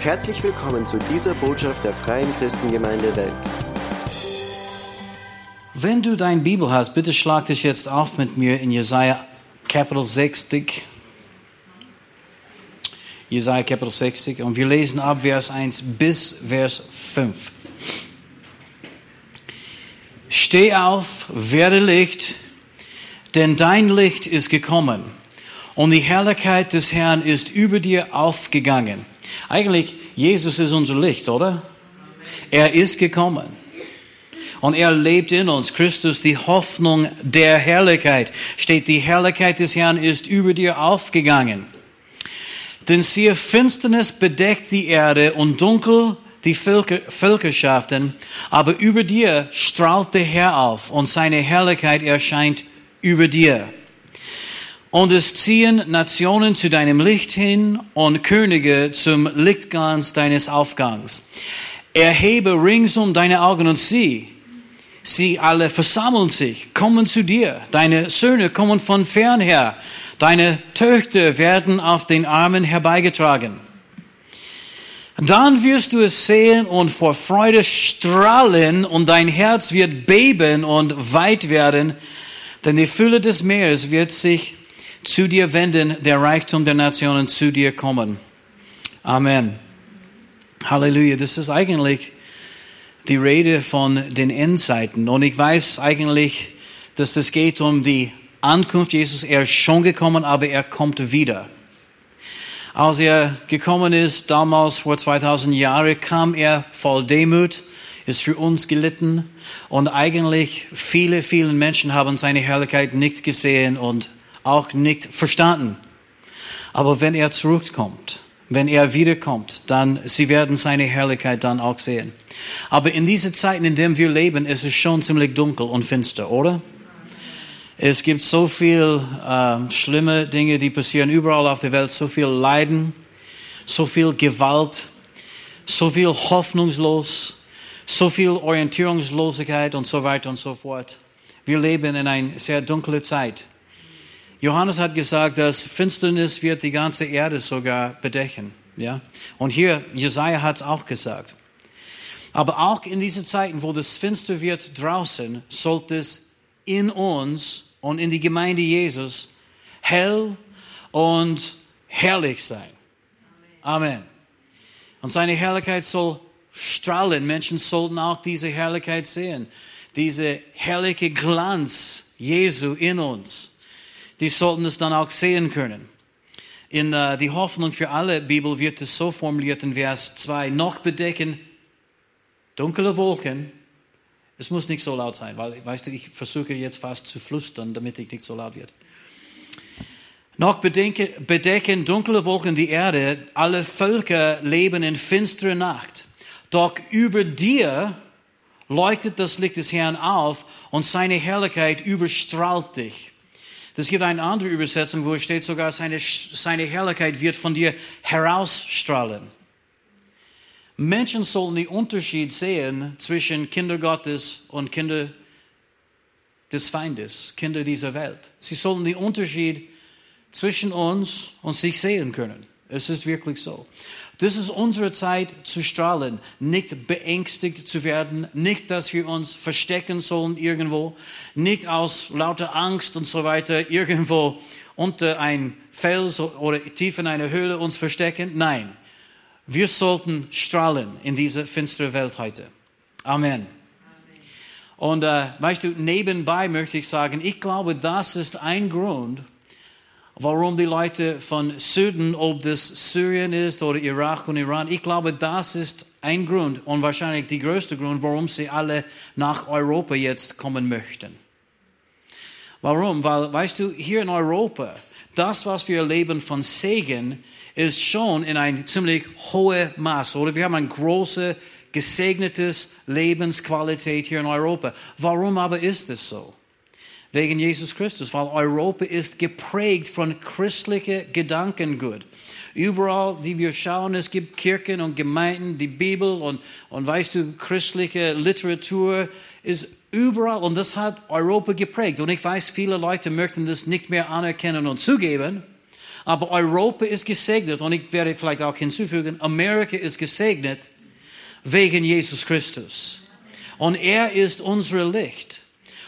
Herzlich willkommen zu dieser Botschaft der Freien Christengemeinde Wels. Wenn du deine Bibel hast, bitte schlag dich jetzt auf mit mir in Jesaja Kapitel 60. Jesaja Kapitel 60 und wir lesen ab Vers 1 bis Vers 5. Steh auf, werde Licht, denn dein Licht ist gekommen und die Herrlichkeit des Herrn ist über dir aufgegangen. Eigentlich, Jesus ist unser Licht, oder? Er ist gekommen. Und er lebt in uns. Christus, die Hoffnung der Herrlichkeit. Steht, die Herrlichkeit des Herrn ist über dir aufgegangen. Denn siehe, Finsternis bedeckt die Erde und dunkel die Völker, Völkerschaften, aber über dir strahlt der Herr auf und seine Herrlichkeit erscheint über dir. Und es ziehen Nationen zu deinem Licht hin und Könige zum Lichtglanz deines Aufgangs. Erhebe ringsum deine Augen und sieh, sie alle versammeln sich, kommen zu dir. Deine Söhne kommen von fern her. Deine Töchter werden auf den Armen herbeigetragen. Dann wirst du es sehen und vor Freude strahlen und dein Herz wird beben und weit werden, denn die Fülle des Meeres wird sich zu dir wenden, der Reichtum der Nationen zu dir kommen. Amen. Halleluja. Das ist eigentlich die Rede von den Endzeiten. Und ich weiß eigentlich, dass das geht um die Ankunft Jesus. Er ist schon gekommen, aber er kommt wieder. Als er gekommen ist, damals vor 2000 Jahren, kam er voll Demut, ist für uns gelitten und eigentlich viele, viele Menschen haben seine Herrlichkeit nicht gesehen und auch nicht verstanden. Aber wenn er zurückkommt, wenn er wiederkommt, dann sie werden seine Herrlichkeit dann auch sehen. Aber in diesen Zeiten, in denen wir leben, ist es schon ziemlich dunkel und finster, oder? Es gibt so viel äh, schlimme Dinge, die passieren überall auf der Welt, so viel Leiden, so viel Gewalt, so viel hoffnungslos, so viel Orientierungslosigkeit und so weiter und so fort. Wir leben in einer sehr dunklen Zeit. Johannes hat gesagt, dass Finsternis wird die ganze Erde sogar bedecken. Ja? Und hier, Jesaja hat es auch gesagt. Aber auch in diesen Zeiten, wo das finster wird draußen, sollte es in uns und in die Gemeinde Jesus hell und herrlich sein. Amen. Und seine Herrlichkeit soll strahlen. Menschen sollten auch diese Herrlichkeit sehen. Diese herrliche Glanz Jesu in uns. Die sollten es dann auch sehen können. In uh, die Hoffnung für alle Bibel wird es so formuliert in Vers 2. Noch bedecken dunkle Wolken es muss nicht so laut sein, weil, weißt du, ich versuche jetzt fast zu flüstern, damit ich nicht so laut wird. Noch bedenke, bedecken dunkle Wolken die Erde, alle Völker leben in finsterer Nacht. Doch über dir leuchtet das Licht des Herrn auf und seine Herrlichkeit überstrahlt dich. Es gibt eine andere Übersetzung, wo es steht sogar, seine, seine Herrlichkeit wird von dir herausstrahlen. Menschen sollen den Unterschied sehen zwischen Kinder Gottes und Kinder des Feindes, Kinder dieser Welt. Sie sollen den Unterschied zwischen uns und sich sehen können. Es ist wirklich so. Das ist unsere Zeit zu strahlen, nicht beängstigt zu werden, nicht, dass wir uns verstecken sollen irgendwo, nicht aus lauter Angst und so weiter irgendwo unter ein Fels oder tief in einer Höhle uns verstecken. Nein, wir sollten strahlen in dieser finsteren Welt heute. Amen. Und äh, weißt du, nebenbei möchte ich sagen, ich glaube, das ist ein Grund, warum die Leute von Süden, ob das Syrien ist oder Irak und Iran, ich glaube, das ist ein Grund und wahrscheinlich der größte Grund, warum sie alle nach Europa jetzt kommen möchten. Warum? Weil, weißt du, hier in Europa, das, was wir erleben von Segen, ist schon in ein ziemlich hohe Maß, oder? Wir haben eine große, gesegnetes Lebensqualität hier in Europa. Warum aber ist es so? Wegen Jesus Christus, weil Europa ist geprägt von christlichem Gedankengut. Überall, die wir schauen, es gibt Kirchen und Gemeinden, die Bibel und, und weißt du, christliche Literatur ist überall und das hat Europa geprägt. Und ich weiß, viele Leute möchten das nicht mehr anerkennen und zugeben, Aber Europa ist gesegnet und ich werde vielleicht auch hinzufügen, Amerika ist gesegnet wegen Jesus Christus. Und er ist unser Licht.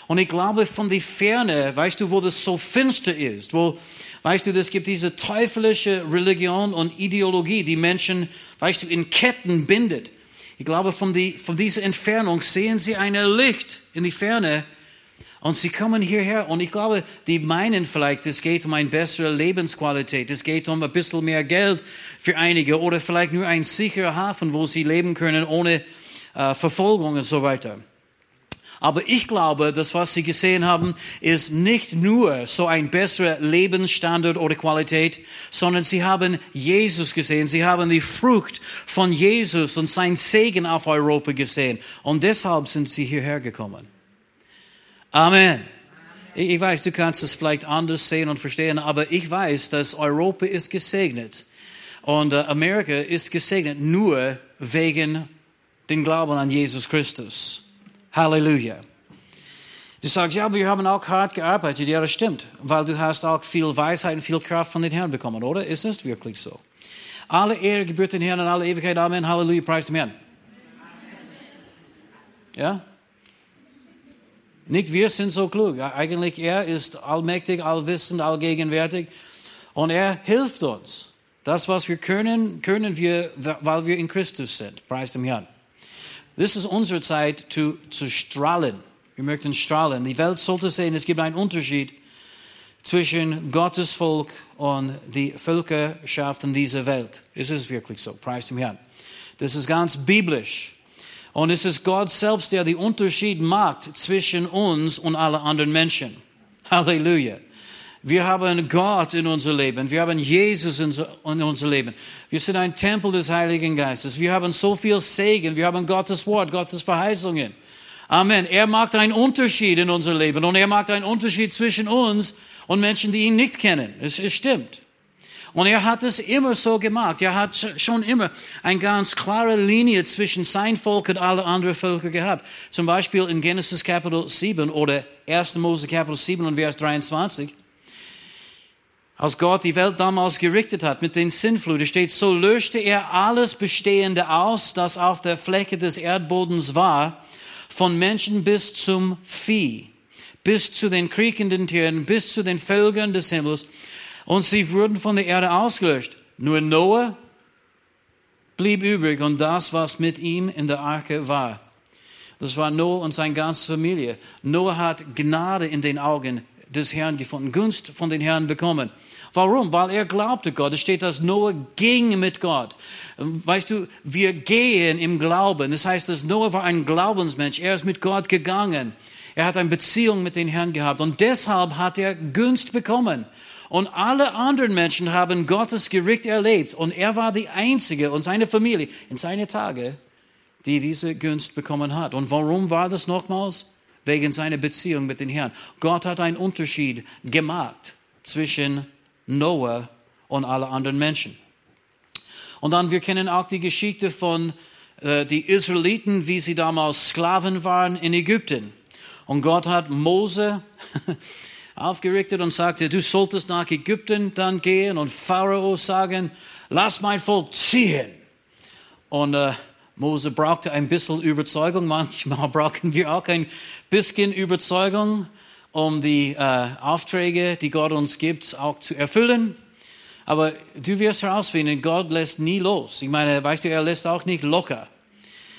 Und ich glaube, von der Ferne, weißt du, wo das so finster ist, wo, weißt du, es gibt diese teuflische Religion und Ideologie, die Menschen, weißt du, in Ketten bindet. Ich glaube, von, die, von dieser Entfernung sehen sie ein Licht in die Ferne und sie kommen hierher und ich glaube, die meinen vielleicht, es geht um eine bessere Lebensqualität, es geht um ein bisschen mehr Geld für einige oder vielleicht nur ein sicherer Hafen, wo sie leben können ohne äh, Verfolgung und so weiter. Aber ich glaube, das, was Sie gesehen haben, ist nicht nur so ein besserer Lebensstandard oder Qualität, sondern Sie haben Jesus gesehen. Sie haben die Frucht von Jesus und sein Segen auf Europa gesehen. Und deshalb sind Sie hierher gekommen. Amen. Ich weiß, du kannst es vielleicht anders sehen und verstehen, aber ich weiß, dass Europa ist gesegnet und äh, Amerika ist gesegnet nur wegen den Glauben an Jesus Christus. Halleluja. Du sagst, ja, wir haben auch hart gearbeitet. Ja, das stimmt, weil du hast auch viel Weisheit und viel Kraft von den Herrn bekommen, oder? Ist es wirklich so? Alle Ehre gebührt den Herrn und alle Ewigkeit. Amen. Halleluja. Preis dem Herrn. Ja? Nicht wir sind so klug. Eigentlich er ist allmächtig, allwissend, allgegenwärtig und er hilft uns. Das, was wir können, können wir, weil wir in Christus sind. Preis dem Herrn. Das ist unsere Zeit zu, zu strahlen. Wir möchten strahlen. Die Welt sollte sehen, es gibt einen Unterschied zwischen Gottes Volk und die Völkerschaften dieser Welt. Es ist wirklich so. Preis dem Herrn. Das ist ganz biblisch. Und es ist Gott selbst, der den Unterschied macht zwischen uns und allen anderen Menschen. Halleluja. Wir haben Gott in unser Leben. Wir haben Jesus in unser Leben. Wir sind ein Tempel des Heiligen Geistes. Wir haben so viel Segen. Wir haben Gottes Wort, Gottes Verheißungen. Amen. Er macht einen Unterschied in unser Leben und er macht einen Unterschied zwischen uns und Menschen, die ihn nicht kennen. Es, es stimmt. Und er hat es immer so gemacht. Er hat schon immer eine ganz klare Linie zwischen sein Volk und alle anderen Völker gehabt. Zum Beispiel in Genesis Kapitel 7 oder 1. Mose Kapitel 7 und Vers 23. Als Gott die Welt damals gerichtet hat mit den Sinnfluten, steht, so löschte er alles Bestehende aus, das auf der Fläche des Erdbodens war, von Menschen bis zum Vieh, bis zu den kriechenden Tieren, bis zu den Völkern des Himmels und sie wurden von der Erde ausgelöscht. Nur Noah blieb übrig und das, was mit ihm in der Arche war. Das war Noah und seine ganze Familie. Noah hat Gnade in den Augen des Herrn gefunden, Gunst von den Herrn bekommen. Warum? Weil er glaubte Gott. Es steht, dass Noah ging mit Gott. Weißt du, wir gehen im Glauben. Das heißt, dass Noah war ein Glaubensmensch. Er ist mit Gott gegangen. Er hat eine Beziehung mit den Herrn gehabt und deshalb hat er Gunst bekommen. Und alle anderen Menschen haben Gottes Gericht erlebt. Und er war die Einzige und seine Familie in seinen Tagen, die diese Gunst bekommen hat. Und warum war das nochmals? Wegen seiner Beziehung mit dem Herrn. Gott hat einen Unterschied gemacht zwischen Noah und alle anderen Menschen. Und dann, wir kennen auch die Geschichte von äh, die Israeliten, wie sie damals Sklaven waren in Ägypten. Und Gott hat Mose aufgerichtet und sagte, du solltest nach Ägypten dann gehen und Pharao sagen, lass mein Volk ziehen. Und äh, Mose brauchte ein bisschen Überzeugung. Manchmal brauchen wir auch ein bisschen Überzeugung, um die äh, Aufträge, die Gott uns gibt, auch zu erfüllen. Aber du wirst herausfinden, Gott lässt nie los. Ich meine, weißt du, er lässt auch nicht locker.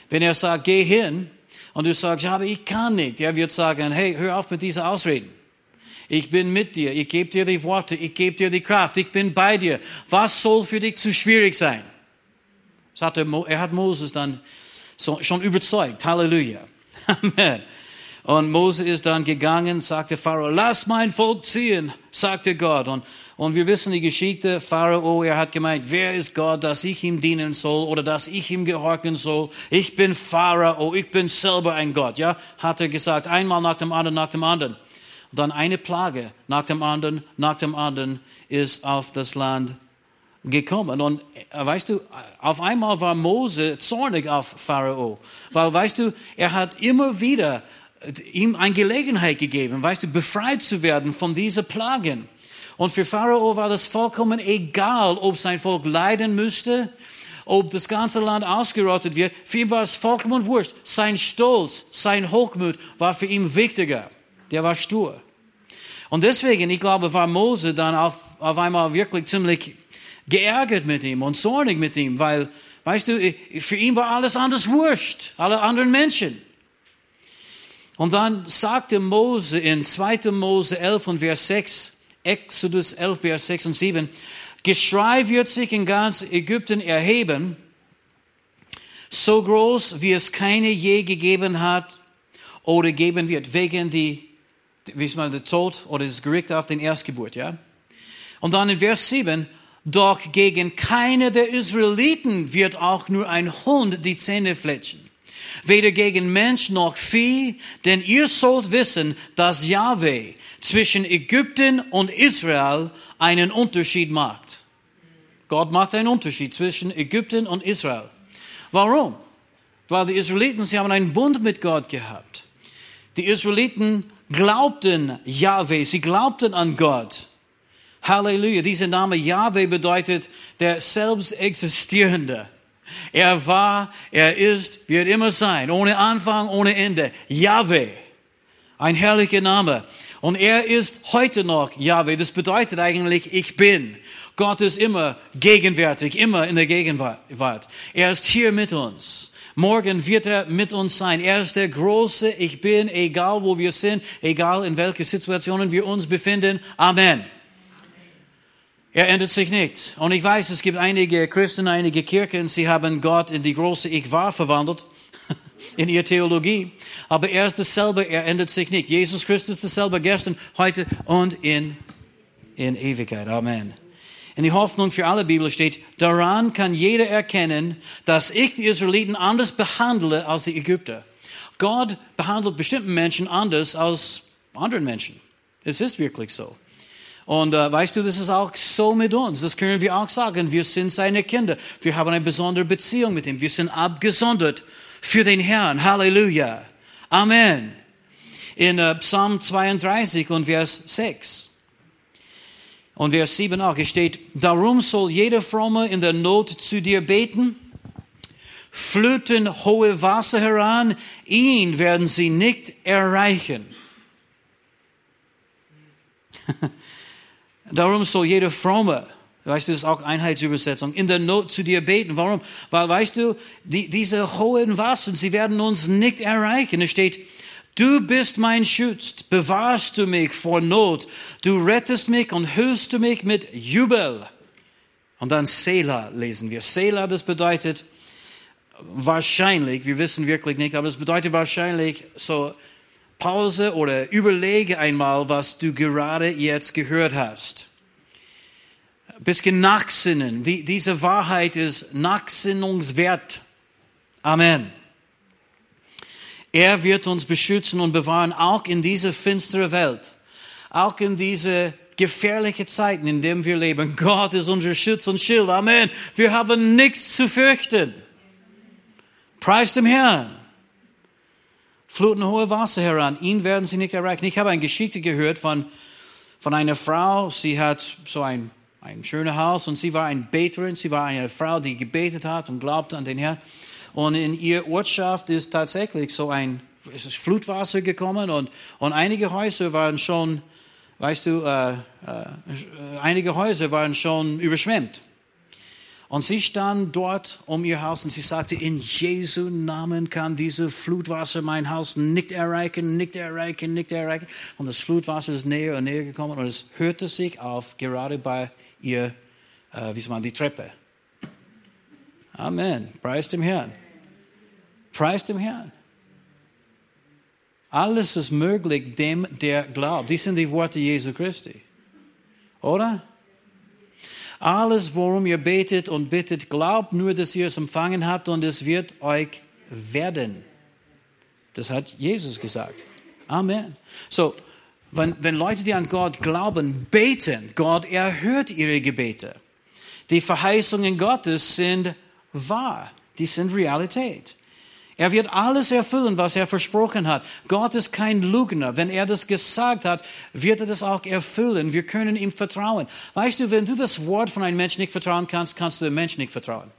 Wenn er sagt, geh hin, und du sagst, aber ich kann nicht, er wird sagen, hey, hör auf mit diesen Ausreden. Ich bin mit dir. Ich gebe dir die Worte. Ich gebe dir die Kraft. Ich bin bei dir. Was soll für dich zu schwierig sein? Hat er, er hat Moses dann schon überzeugt. Halleluja. Amen. Und Mose ist dann gegangen, sagte Pharao, lass mein Volk ziehen, sagte Gott. Und, und wir wissen die Geschichte, Pharao, er hat gemeint, wer ist Gott, dass ich ihm dienen soll oder dass ich ihm gehorchen soll? Ich bin Pharao, ich bin selber ein Gott, ja? Hat er gesagt, einmal nach dem anderen, nach dem anderen dann eine Plage nach dem anderen, nach dem anderen ist auf das Land gekommen. Und äh, weißt du, auf einmal war Mose zornig auf Pharao, weil weißt du, er hat immer wieder ihm eine Gelegenheit gegeben, weißt du, befreit zu werden von diesen Plagen. Und für Pharao war das vollkommen egal, ob sein Volk leiden müsste, ob das ganze Land ausgerottet wird. Für ihn war es vollkommen wurscht. Sein Stolz, sein Hochmut war für ihn wichtiger. Der war stur. Und deswegen, ich glaube, war Mose dann auf, auf einmal wirklich ziemlich geärgert mit ihm und zornig mit ihm, weil, weißt du, für ihn war alles anders wurscht, alle anderen Menschen. Und dann sagte Mose in 2. Mose 11 und Vers 6, Exodus 11, Vers 6 und 7, Geschrei wird sich in ganz Ägypten erheben, so groß, wie es keine je gegeben hat oder geben wird, wegen die, wie ist mal, der Tod oder das Gericht auf den Erstgeburt, ja? Und dann in Vers 7, doch gegen keine der Israeliten wird auch nur ein Hund die Zähne fletschen. Weder gegen Mensch noch Vieh, denn ihr sollt wissen, dass Yahweh zwischen Ägypten und Israel einen Unterschied macht. Gott macht einen Unterschied zwischen Ägypten und Israel. Warum? Weil die Israeliten, sie haben einen Bund mit Gott gehabt. Die Israeliten glaubten Yahweh, sie glaubten an Gott. Halleluja. Dieser Name Yahweh bedeutet der selbst existierende. Er war, er ist, wird immer sein, ohne Anfang, ohne Ende. Yahweh. Ein herrlicher Name. Und er ist heute noch Yahweh. Das bedeutet eigentlich, ich bin. Gott ist immer gegenwärtig, immer in der Gegenwart. Er ist hier mit uns. Morgen wird er mit uns sein. Er ist der große Ich bin, egal wo wir sind, egal in welchen Situationen wir uns befinden. Amen. Er ändert sich nicht. Und ich weiß, es gibt einige Christen, einige Kirchen, sie haben Gott in die große Ich war verwandelt, in ihrer Theologie. Aber er ist dasselbe, er ändert sich nicht. Jesus Christus ist dasselbe gestern, heute und in, in Ewigkeit. Amen. In die Hoffnung für alle Bibel steht, daran kann jeder erkennen, dass ich die Israeliten anders behandle als die Ägypter. Gott behandelt bestimmten Menschen anders als anderen Menschen. Es ist wirklich so. Und äh, weißt du, das ist auch so mit uns. Das können wir auch sagen. Wir sind seine Kinder. Wir haben eine besondere Beziehung mit ihm. Wir sind abgesondert für den Herrn. Halleluja. Amen. In äh, Psalm 32 und Vers 6. Und Vers 7 auch, steht, darum soll jeder Fromme in der Not zu dir beten, flöten hohe Wasser heran, ihn werden sie nicht erreichen. Darum soll jeder Fromme, weißt du, das ist auch Einheitsübersetzung, in der Not zu dir beten. Warum? Weil, weißt du, die, diese hohen Wasser, sie werden uns nicht erreichen. Es steht, Du bist mein Schutz, bewahrst du mich vor Not, du rettest mich und hilfst du mich mit Jubel. Und dann Selah lesen wir. Selah, das bedeutet wahrscheinlich, wir wissen wirklich nicht, aber es bedeutet wahrscheinlich so Pause oder überlege einmal, was du gerade jetzt gehört hast. Bisschen nachsinnen. Die, diese Wahrheit ist nachsinnungswert. Amen. Er wird uns beschützen und bewahren, auch in diese finstere Welt. Auch in diese gefährliche Zeiten, in denen wir leben. Gott ist unser Schutz und Schild. Amen. Wir haben nichts zu fürchten. Preis dem Herrn fluten hohe Wasser heran. Ihn werden sie nicht erreichen. Ich habe eine Geschichte gehört von, von einer Frau. Sie hat so ein, ein schönes Haus und sie war eine Beterin. Sie war eine Frau, die gebetet hat und glaubte an den Herrn. Und in ihr Ortschaft ist tatsächlich so ein es ist Flutwasser gekommen und, und einige Häuser waren schon, weißt du, äh, äh, einige Häuser waren schon überschwemmt. Und sie stand dort um ihr Haus und sie sagte, in Jesu Namen kann diese Flutwasser mein Haus nicht erreichen, nicht erreichen, nicht erreichen. Und das Flutwasser ist näher und näher gekommen und es hörte sich auf, gerade bei ihr, äh, wie soll man, die Treppe. Amen. Preis dem Herrn. Preis dem Herrn. Alles ist möglich dem, der glaubt. Dies sind die Worte Jesu Christi. Oder? Alles, worum ihr betet und bittet, glaubt nur, dass ihr es empfangen habt und es wird euch werden. Das hat Jesus gesagt. Amen. So, wenn, wenn Leute, die an Gott glauben, beten, Gott erhört ihre Gebete. Die Verheißungen Gottes sind wahr. Die sind Realität. Er wird alles erfüllen, was er versprochen hat. Gott ist kein Lügner. Wenn er das gesagt hat, wird er das auch erfüllen. Wir können ihm vertrauen. Weißt du, wenn du das Wort von einem Menschen nicht vertrauen kannst, kannst du dem Menschen nicht vertrauen.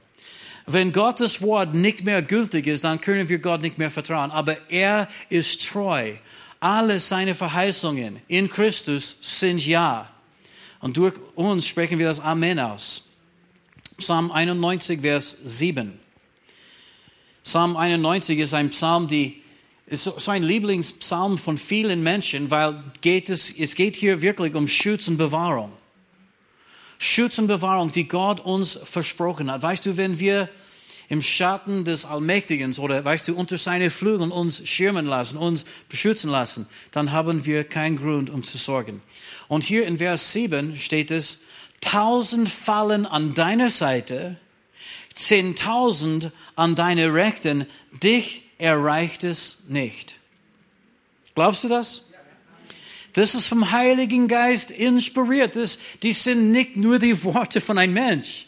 Wenn Gottes Wort nicht mehr gültig ist, dann können wir Gott nicht mehr vertrauen. Aber er ist treu. Alle seine Verheißungen in Christus sind Ja. Und durch uns sprechen wir das Amen aus. Psalm 91, Vers 7. Psalm 91 ist ein Psalm, die ist so ein Lieblingspsalm von vielen Menschen, weil geht es, es geht hier wirklich um Schutz und Bewahrung. Schutz und Bewahrung, die Gott uns versprochen hat. Weißt du, wenn wir im Schatten des Allmächtigen oder weißt du, unter seine Flügeln uns schirmen lassen, uns beschützen lassen, dann haben wir keinen Grund, um zu sorgen. Und hier in Vers 7 steht es, tausend fallen an deiner Seite, zehntausend an deine Rechten, dich erreicht es nicht. Glaubst du das? Das ist vom Heiligen Geist inspiriert. Das, die sind nicht nur die Worte von einem Mensch.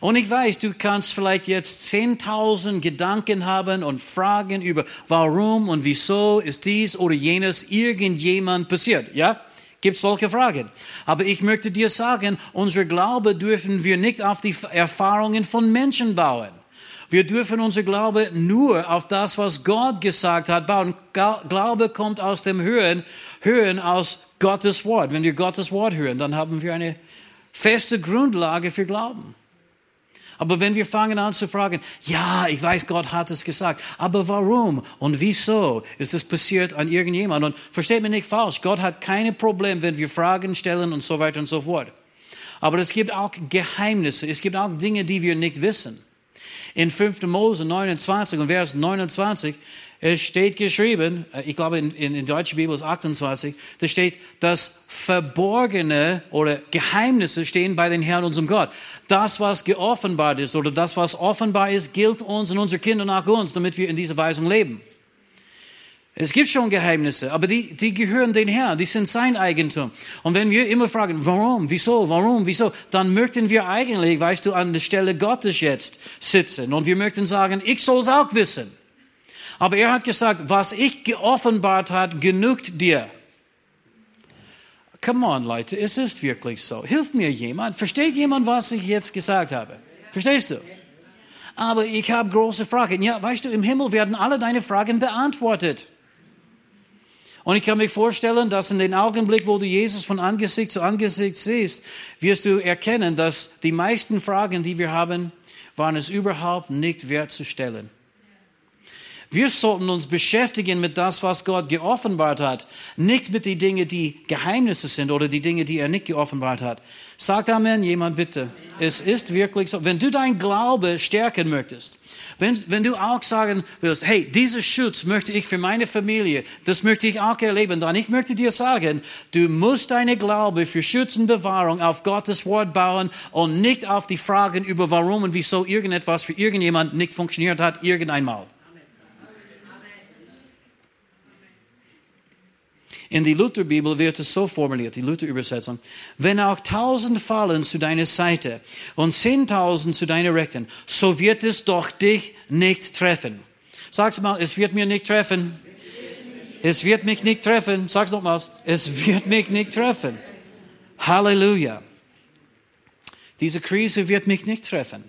Und ich weiß, du kannst vielleicht jetzt zehntausend Gedanken haben und Fragen über warum und wieso ist dies oder jenes irgendjemand passiert. Ja? Gibt solche Fragen. Aber ich möchte dir sagen, unser Glaube dürfen wir nicht auf die Erfahrungen von Menschen bauen. Wir dürfen unser Glaube nur auf das, was Gott gesagt hat, bauen. Glaube kommt aus dem Hören, Hören aus Gottes Wort. Wenn wir Gottes Wort hören, dann haben wir eine feste Grundlage für Glauben. Aber wenn wir fangen an zu fragen, ja, ich weiß, Gott hat es gesagt, aber warum und wieso ist es passiert an irgendjemand? Und versteht mich nicht falsch, Gott hat keine Probleme, wenn wir Fragen stellen und so weiter und so fort. Aber es gibt auch Geheimnisse, es gibt auch Dinge, die wir nicht wissen. In 5. Mose 29 und Vers 29 es steht geschrieben, äh, ich glaube in, in, in deutscher Bibel ist 28, da steht, dass Verborgene oder Geheimnisse stehen bei den Herrn, unserem Gott. Das, was geoffenbart ist oder das, was offenbar ist, gilt uns und unsere Kinder nach uns, damit wir in dieser Weisung leben. Es gibt schon Geheimnisse, aber die, die gehören den Herrn, die sind sein Eigentum. Und wenn wir immer fragen, warum, wieso, warum, wieso, dann möchten wir eigentlich, weißt du, an der Stelle Gottes jetzt sitzen und wir möchten sagen, ich soll es auch wissen. Aber er hat gesagt, was ich geoffenbart hat, genügt dir. Come on, Leute, es ist wirklich so. Hilft mir jemand? Versteht jemand, was ich jetzt gesagt habe? Verstehst du? Aber ich habe große Fragen. Ja, weißt du, im Himmel werden alle deine Fragen beantwortet. Und ich kann mir vorstellen, dass in dem Augenblick, wo du Jesus von Angesicht zu Angesicht siehst, wirst du erkennen, dass die meisten Fragen, die wir haben, waren es überhaupt nicht wert zu stellen. Wir sollten uns beschäftigen mit das, was Gott geoffenbart hat, nicht mit den Dingen, die Geheimnisse sind oder die Dinge, die er nicht geoffenbart hat. Sagt Amen, jemand bitte. Es ist wirklich so. Wenn du dein Glaube stärken möchtest, wenn, wenn du auch sagen willst, hey, dieser Schutz möchte ich für meine Familie, das möchte ich auch erleben, dann ich möchte dir sagen, du musst deine Glaube für Schutz und Bewahrung auf Gottes Wort bauen und nicht auf die Fragen über warum und wieso irgendetwas für irgendjemand nicht funktioniert hat, irgendeinmal. In die Lutherbibel wird es so formuliert, die Luther-Übersetzung. Wenn auch tausend fallen zu deiner Seite und zehntausend zu deiner Rechten, so wird es doch dich nicht treffen. Sag's mal, es wird mir nicht treffen. Es wird mich nicht treffen. Sag's nochmals. Es wird mich nicht treffen. Halleluja. Diese Krise wird mich nicht treffen.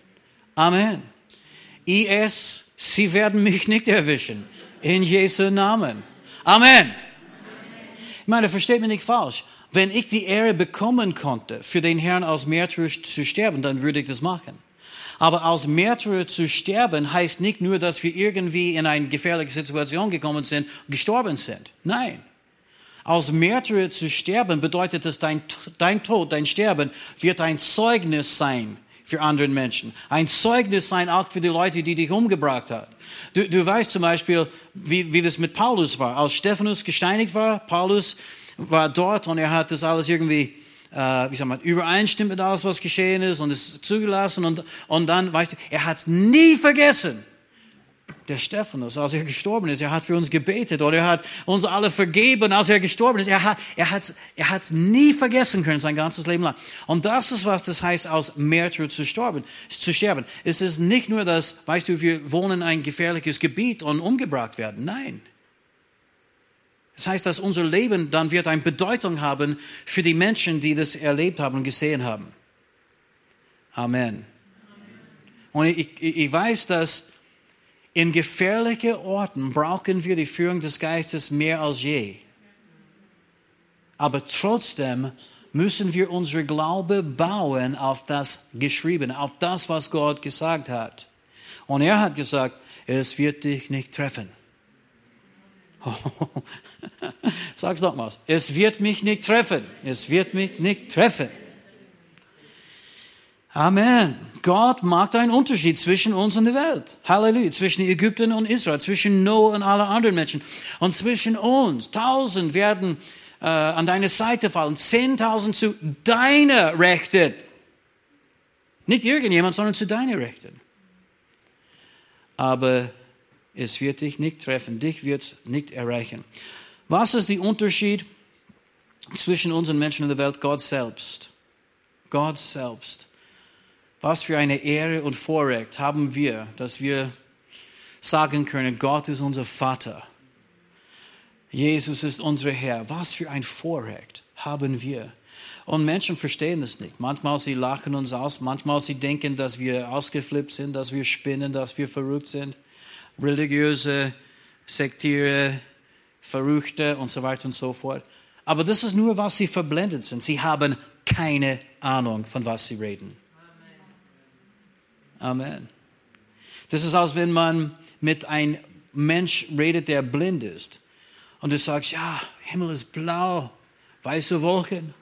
Amen. IS, sie werden mich nicht erwischen. In Jesu Namen. Amen meine, versteht mich nicht falsch. Wenn ich die Ehre bekommen konnte, für den Herrn als Märtyrer zu sterben, dann würde ich das machen. Aber als Märtyrer zu sterben heißt nicht nur, dass wir irgendwie in eine gefährliche Situation gekommen sind gestorben sind. Nein. Als Märtyrer zu sterben bedeutet dass dein, dein Tod, dein Sterben wird ein Zeugnis sein für andere Menschen. Ein Zeugnis sein auch für die Leute, die dich umgebracht haben. Du, du weißt zum Beispiel, wie, wie das mit Paulus war. Als Stephanus gesteinigt war, Paulus war dort und er hat das alles irgendwie, äh, wie sagt man, übereinstimmt mit alles, was geschehen ist und es zugelassen und, und dann, weißt du, er hat es nie vergessen. Der Stephanus, als er gestorben ist, er hat für uns gebetet oder er hat uns alle vergeben, als er gestorben ist. Er hat, er hat, er hat nie vergessen können, sein ganzes Leben lang. Und das ist, was das heißt, als Märtyrer zu sterben. Zu sterben. Es ist nicht nur, dass, weißt du, wir wohnen in ein gefährliches Gebiet und umgebracht werden. Nein. Das heißt, dass unser Leben dann wird eine Bedeutung haben für die Menschen, die das erlebt haben und gesehen haben. Amen. Und ich, ich weiß, dass in gefährlichen Orten brauchen wir die Führung des Geistes mehr als je. Aber trotzdem müssen wir unsere Glaube bauen auf das Geschriebene, auf das, was Gott gesagt hat. Und er hat gesagt, es wird dich nicht treffen. Sag's nochmals. Es wird mich nicht treffen. Es wird mich nicht treffen. Amen. Gott macht einen Unterschied zwischen uns und der Welt. Halleluja. Zwischen Ägypten und Israel, zwischen Noah und allen anderen Menschen. Und zwischen uns. Tausend werden äh, an deine Seite fallen. Zehntausend zu deiner Rechten. Nicht irgendjemand, sondern zu deiner Rechten. Aber es wird dich nicht treffen. Dich wird nicht erreichen. Was ist der Unterschied zwischen uns und Menschen in der Welt? Gott selbst. Gott selbst. Was für eine Ehre und Vorrecht haben wir, dass wir sagen können, Gott ist unser Vater. Jesus ist unser Herr. Was für ein Vorrecht haben wir. Und Menschen verstehen das nicht. Manchmal sie lachen uns aus, manchmal sie denken, dass wir ausgeflippt sind, dass wir spinnen, dass wir verrückt sind. Religiöse, Sektiere, Verrückte und so weiter und so fort. Aber das ist nur, was sie verblendet sind. Sie haben keine Ahnung, von was sie reden. Amen. Das ist, als wenn man mit einem Mensch redet, der blind ist. Und du sagst, ja, Himmel ist blau, weiße Wolken.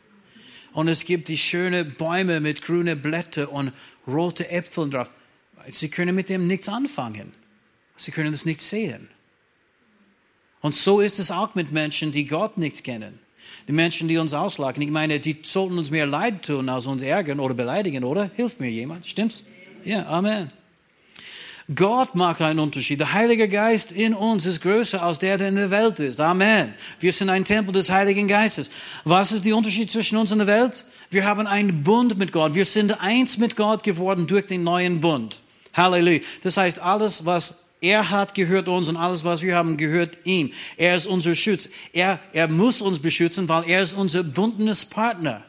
Und es gibt die schönen Bäume mit grünen Blättern und rote Äpfeln drauf. Sie können mit dem nichts anfangen. Sie können das nicht sehen. Und so ist es auch mit Menschen, die Gott nicht kennen. Die Menschen, die uns auslachen. Ich meine, die sollten uns mehr Leid tun, als uns ärgern oder beleidigen, oder? Hilft mir jemand? Stimmt's? Ja, Amen. Gott macht einen Unterschied. Der Heilige Geist in uns ist größer als der, der in der Welt ist. Amen. Wir sind ein Tempel des Heiligen Geistes. Was ist der Unterschied zwischen uns und der Welt? Wir haben einen Bund mit Gott. Wir sind eins mit Gott geworden durch den neuen Bund. Halleluja. Das heißt, alles, was er hat gehört uns und alles, was wir haben, gehört ihm. Er ist unser Schutz. Er, er muss uns beschützen, weil er ist unser Bündnispartner.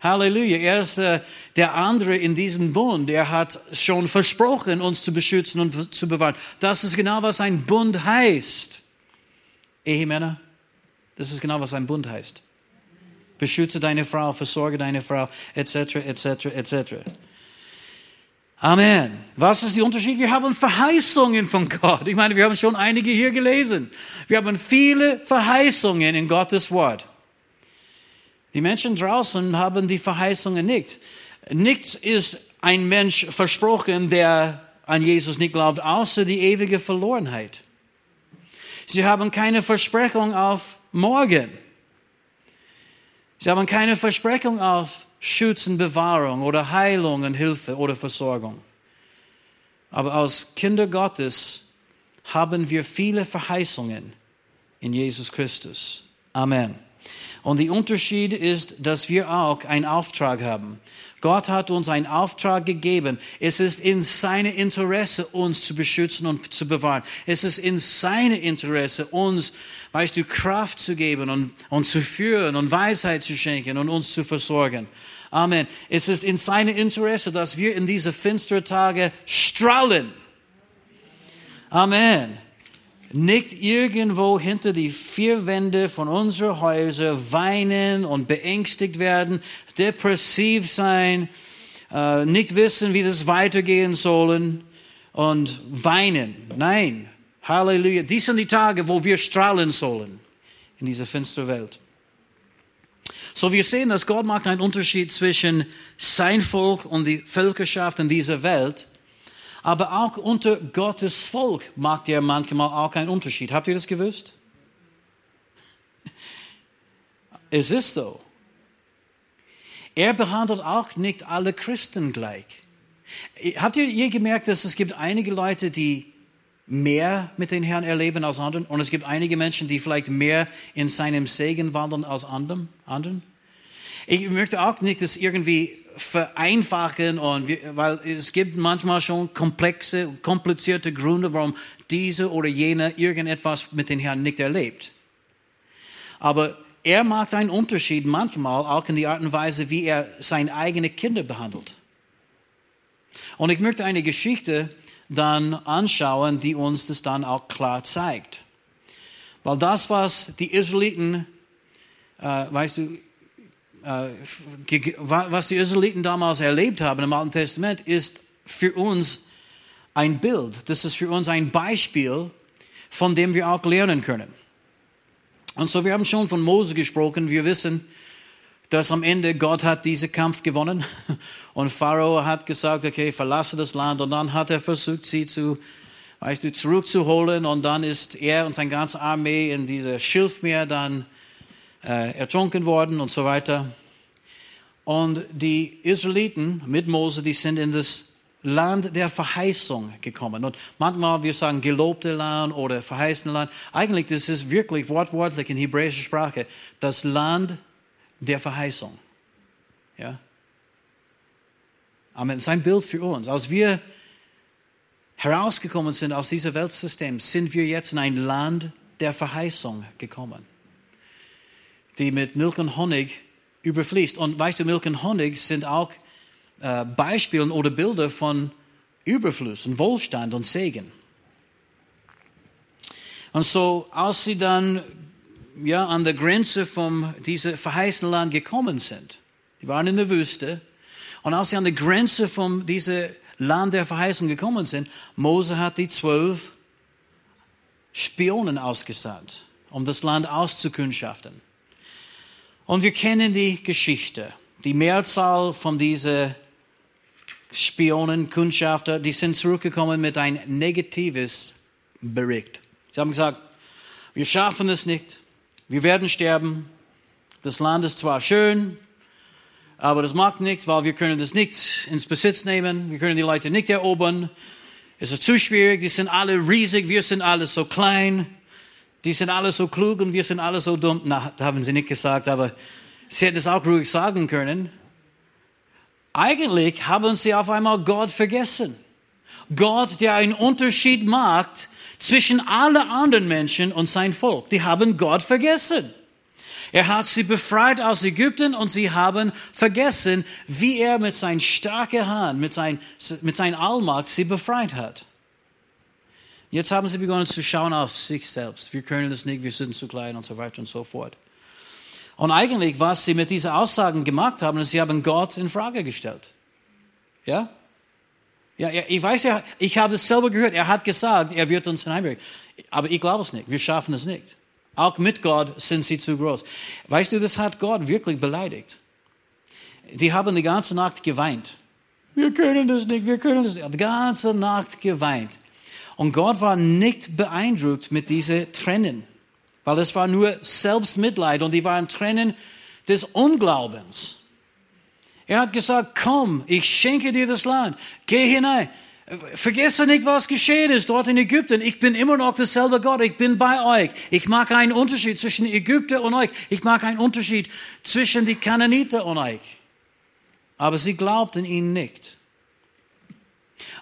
Halleluja. Er ist äh, der andere in diesem Bund. Er hat schon versprochen, uns zu beschützen und zu bewahren. Das ist genau, was ein Bund heißt. Ehemänner, das ist genau, was ein Bund heißt. Beschütze deine Frau, versorge deine Frau, etc., etc., etc. Amen. Was ist der Unterschied? Wir haben Verheißungen von Gott. Ich meine, wir haben schon einige hier gelesen. Wir haben viele Verheißungen in Gottes Wort. Die Menschen draußen haben die Verheißungen nicht. Nichts ist ein Mensch versprochen, der an Jesus nicht glaubt, außer die ewige Verlorenheit. Sie haben keine Versprechung auf morgen. Sie haben keine Versprechung auf Schutz und Bewahrung oder Heilung und Hilfe oder Versorgung. Aber als Kinder Gottes haben wir viele Verheißungen in Jesus Christus. Amen. Und der Unterschied ist, dass wir auch einen Auftrag haben. Gott hat uns einen Auftrag gegeben. Es ist in seinem Interesse, uns zu beschützen und zu bewahren. Es ist in seinem Interesse, uns, weißt du, Kraft zu geben und, und zu führen und Weisheit zu schenken und uns zu versorgen. Amen. Es ist in seinem Interesse, dass wir in diese finsteren Tage strahlen. Amen. Nicht irgendwo hinter die vier Wände von unseren Häusern weinen und beängstigt werden, depressiv sein, äh, nicht wissen, wie das weitergehen sollen und weinen. Nein. Halleluja. Dies sind die Tage, wo wir strahlen sollen in dieser finsteren Welt. So wir sehen, dass Gott macht einen Unterschied zwischen sein Volk und die Völkerschaft in dieser Welt. Aber auch unter Gottes Volk macht er manchmal auch einen Unterschied. Habt ihr das gewusst? Es ist so. Er behandelt auch nicht alle Christen gleich. Habt ihr je gemerkt, dass es gibt einige Leute, die mehr mit den Herrn erleben als anderen. Und es gibt einige Menschen, die vielleicht mehr in seinem Segen wandern als anderen. Ich möchte auch nicht das irgendwie vereinfachen und wir, weil es gibt manchmal schon komplexe, komplizierte Gründe, warum diese oder jene irgendetwas mit den Herrn nicht erlebt. Aber er macht einen Unterschied manchmal auch in die Art und Weise, wie er seine eigenen Kinder behandelt. Und ich möchte eine Geschichte dann anschauen, die uns das dann auch klar zeigt. Weil das, was die Israeliten, äh, weißt du, was die Israeliten damals erlebt haben im Alten Testament, ist für uns ein Bild. Das ist für uns ein Beispiel, von dem wir auch lernen können. Und so, wir haben schon von Mose gesprochen. Wir wissen, dass am Ende Gott hat diesen Kampf gewonnen und Pharao hat gesagt, okay, verlasse das Land und dann hat er versucht, sie zu, weißt du, zurückzuholen und dann ist er und seine ganze Armee in diese Schilfmeer dann äh, ertrunken worden und so weiter. Und die Israeliten mit Mose, die sind in das Land der Verheißung gekommen. Und manchmal wir sagen gelobte Land oder verheißene Land. Eigentlich das ist wirklich wortwörtlich in hebräischer Sprache das Land der Verheißung. Ja? Amen. Sein Bild für uns. Als wir herausgekommen sind aus diesem Weltsystem, sind wir jetzt in ein Land der Verheißung gekommen, die mit Milch und Honig überfließt. Und weißt du, Milch und Honig sind auch äh, Beispiele oder Bilder von Überfluss und Wohlstand und Segen. Und so, als sie dann ja, an der Grenze von diesem verheißenen Land gekommen sind. Die waren in der Wüste. Und als sie an der Grenze von diesem Land der Verheißung gekommen sind, Mose hat die zwölf Spionen ausgesandt, um das Land auszukundschaften. Und wir kennen die Geschichte. Die Mehrzahl von diesen Spionen, Kundschafter, die sind zurückgekommen mit ein negatives Bericht. Sie haben gesagt, wir schaffen es nicht. Wir werden sterben. Das Land ist zwar schön, aber das macht nichts, weil wir können das nicht ins Besitz nehmen. Wir können die Leute nicht erobern. Es ist zu schwierig. Die sind alle riesig. Wir sind alle so klein. Die sind alle so klug und wir sind alle so dumm. Na, haben sie nicht gesagt, aber sie hätten es auch ruhig sagen können. Eigentlich haben sie auf einmal Gott vergessen. Gott, der einen Unterschied macht zwischen allen anderen Menschen und sein Volk. Die haben Gott vergessen. Er hat sie befreit aus Ägypten und sie haben vergessen, wie er mit seiner starken Hand, mit, sein, mit seiner Allmacht sie befreit hat. Jetzt haben sie begonnen zu schauen auf sich selbst. Wir können das nicht, wir sind zu klein und so weiter und so fort. Und eigentlich, was sie mit diesen Aussagen gemacht haben, ist, sie haben Gott in Frage gestellt. Ja? Ja, ich weiß ja, ich habe es selber gehört. Er hat gesagt, er wird uns hineinbringen. Aber ich glaube es nicht. Wir schaffen es nicht. Auch mit Gott sind sie zu groß. Weißt du, das hat Gott wirklich beleidigt. Die haben die ganze Nacht geweint. Wir können das nicht, wir können das nicht. Die ganze Nacht geweint. Und Gott war nicht beeindruckt mit diesen Tränen. Weil es war nur Selbstmitleid und die waren Tränen des Unglaubens. Er hat gesagt, komm, ich schenke dir das Land. Geh hinein. Vergesse nicht, was geschehen ist dort in Ägypten. Ich bin immer noch derselbe Gott. Ich bin bei euch. Ich mag einen Unterschied zwischen Ägypten und euch. Ich mag einen Unterschied zwischen die Kananiter und euch. Aber sie glaubten ihn nicht.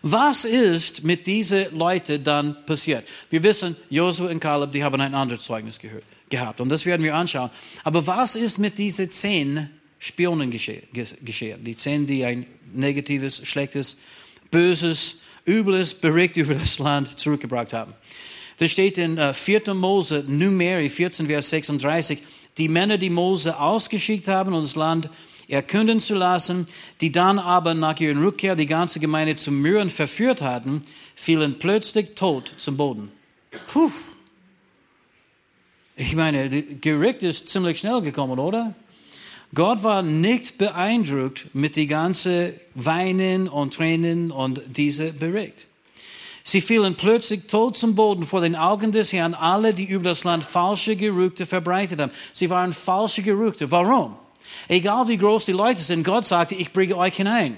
Was ist mit diesen Leuten dann passiert? Wir wissen, Josua und Kaleb, die haben ein anderes Zeugnis gehört, gehabt. Und das werden wir anschauen. Aber was ist mit diesen zehn Spionen geschehen. Die zehn, die ein negatives, schlechtes, böses, übles Bericht über das Land zurückgebracht haben. Das steht in 4. Äh, Mose, Numeri 14, Vers 36. Die Männer, die Mose ausgeschickt haben, um das Land erkünden zu lassen, die dann aber nach ihrer Rückkehr die ganze Gemeinde zum Mürren verführt hatten, fielen plötzlich tot zum Boden. Puh. Ich meine, Gericht ist ziemlich schnell gekommen, oder? Gott war nicht beeindruckt mit die ganze Weinen und Tränen und diese Bericht. Sie fielen plötzlich tot zum Boden vor den Augen des Herrn, alle, die über das Land falsche Gerüchte verbreitet haben. Sie waren falsche Gerüchte. Warum? Egal wie groß die Leute sind, Gott sagte, ich bringe euch hinein.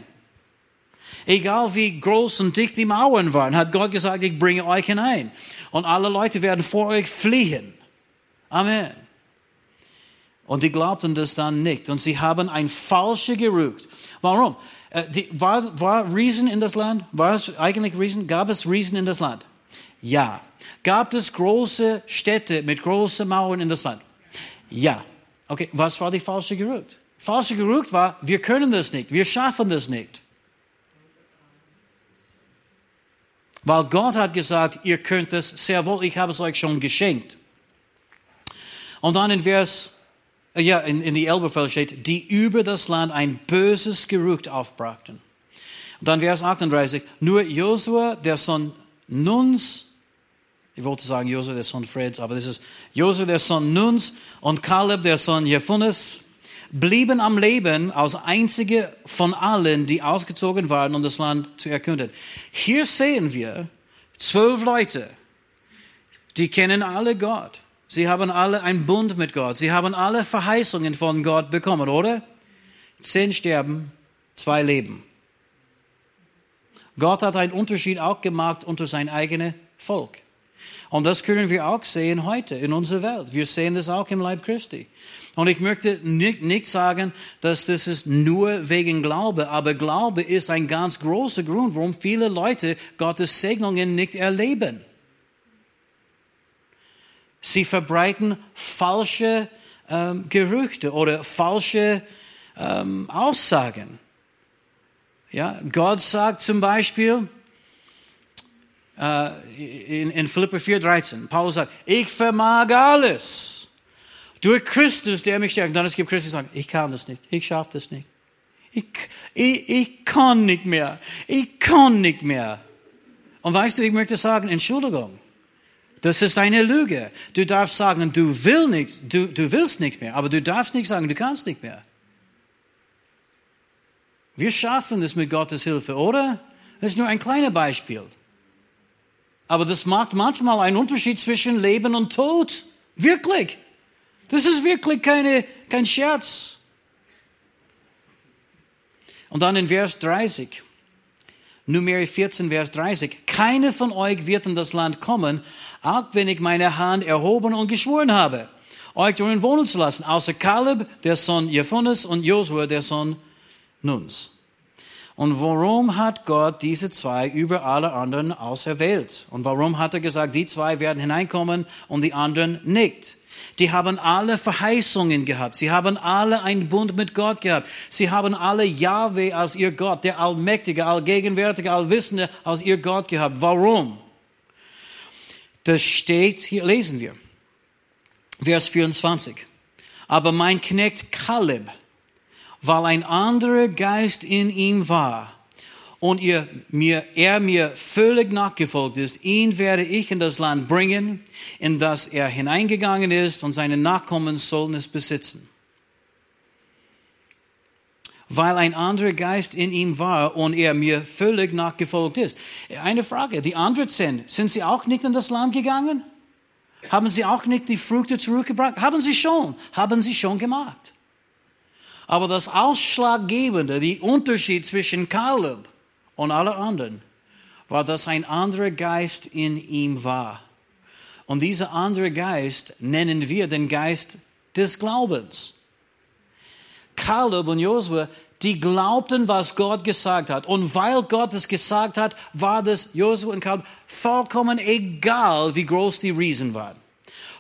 Egal wie groß und dick die Mauern waren, hat Gott gesagt, ich bringe euch hinein. Und alle Leute werden vor euch fliehen. Amen. Und die glaubten das dann nicht. Und sie haben ein falsche gerügt. Warum? Äh, war, war Riesen in das Land? War es eigentlich Riesen? Gab es Riesen in das Land? Ja. Gab es große Städte mit großen Mauern in das Land? Ja. Okay, was war die falsche gerügt? Falsche gerügt war, wir können das nicht, wir schaffen das nicht. Weil Gott hat gesagt, ihr könnt es sehr wohl, ich habe es euch schon geschenkt. Und dann in Vers, äh, ja, in, in die Elberfeld steht, die über das Land ein böses Gerücht aufbrachten. Und dann Vers 38, nur Josua, der Sohn Nuns, ich wollte sagen Josua, der Sohn Freds, aber das ist Josua, der Sohn Nuns und Kaleb, der Sohn Jephunes, blieben am Leben als einzige von allen, die ausgezogen waren, um das Land zu erkunden. Hier sehen wir zwölf Leute, die kennen alle Gott. Sie haben alle einen Bund mit Gott. Sie haben alle Verheißungen von Gott bekommen, oder? Zehn sterben, zwei leben. Gott hat einen Unterschied auch gemacht unter sein eigenes Volk. Und das können wir auch sehen heute in unserer Welt. Wir sehen das auch im Leib Christi. Und ich möchte nicht, nicht sagen, dass das ist nur wegen Glaube, aber Glaube ist ein ganz großer Grund, warum viele Leute Gottes Segnungen nicht erleben. Sie verbreiten falsche ähm, Gerüchte oder falsche ähm, Aussagen. Ja, Gott sagt zum Beispiel, äh, in, in Philipper 4,13, Paulus sagt, ich vermag alles durch Christus, der mich stärkt. Dann es gibt Christus, die sagen, ich kann das nicht, ich schaffe das nicht. Ich, ich, ich kann nicht mehr, ich kann nicht mehr. Und weißt du, ich möchte sagen, Entschuldigung. Das ist eine Lüge. Du darfst sagen, du, willst nicht, du, du willst nicht mehr, aber du darfst nicht sagen, du kannst nicht mehr. Wir schaffen das mit Gottes Hilfe, oder? Das ist nur ein kleines Beispiel. Aber das macht manchmal einen Unterschied zwischen Leben und Tod. Wirklich. Das ist wirklich keine, kein Scherz. Und dann in Vers 30, Nummer 14, Vers 30. Keine von euch wird in das Land kommen, auch wenn ich meine Hand erhoben und geschworen habe, euch darin wohnen zu lassen, außer Kaleb, der Sohn Jephunes, und Josua, der Sohn Nuns. Und warum hat Gott diese zwei über alle anderen auserwählt? Und warum hat er gesagt, die zwei werden hineinkommen und die anderen nicht? Die haben alle Verheißungen gehabt. Sie haben alle einen Bund mit Gott gehabt. Sie haben alle Yahweh als ihr Gott, der Allmächtige, Allgegenwärtige, Allwissende als ihr Gott gehabt. Warum? Das steht, hier lesen wir. Vers 24. Aber mein Knecht Kaleb, weil ein anderer Geist in ihm war, und ihr, mir, er mir völlig nachgefolgt ist, ihn werde ich in das Land bringen, in das er hineingegangen ist, und seine Nachkommen sollen es besitzen. Weil ein anderer Geist in ihm war und er mir völlig nachgefolgt ist. Eine Frage, die anderen zehn, sind sie auch nicht in das Land gegangen? Haben sie auch nicht die Früchte zurückgebracht? Haben sie schon, haben sie schon gemacht. Aber das Ausschlaggebende, die Unterschied zwischen Kaleb und alle anderen, war, dass ein anderer Geist in ihm war. Und dieser andere Geist nennen wir den Geist des Glaubens. Kaleb und Josua, die glaubten, was Gott gesagt hat. Und weil Gott es gesagt hat, war das Josua und Kaleb vollkommen egal, wie groß die Riesen waren.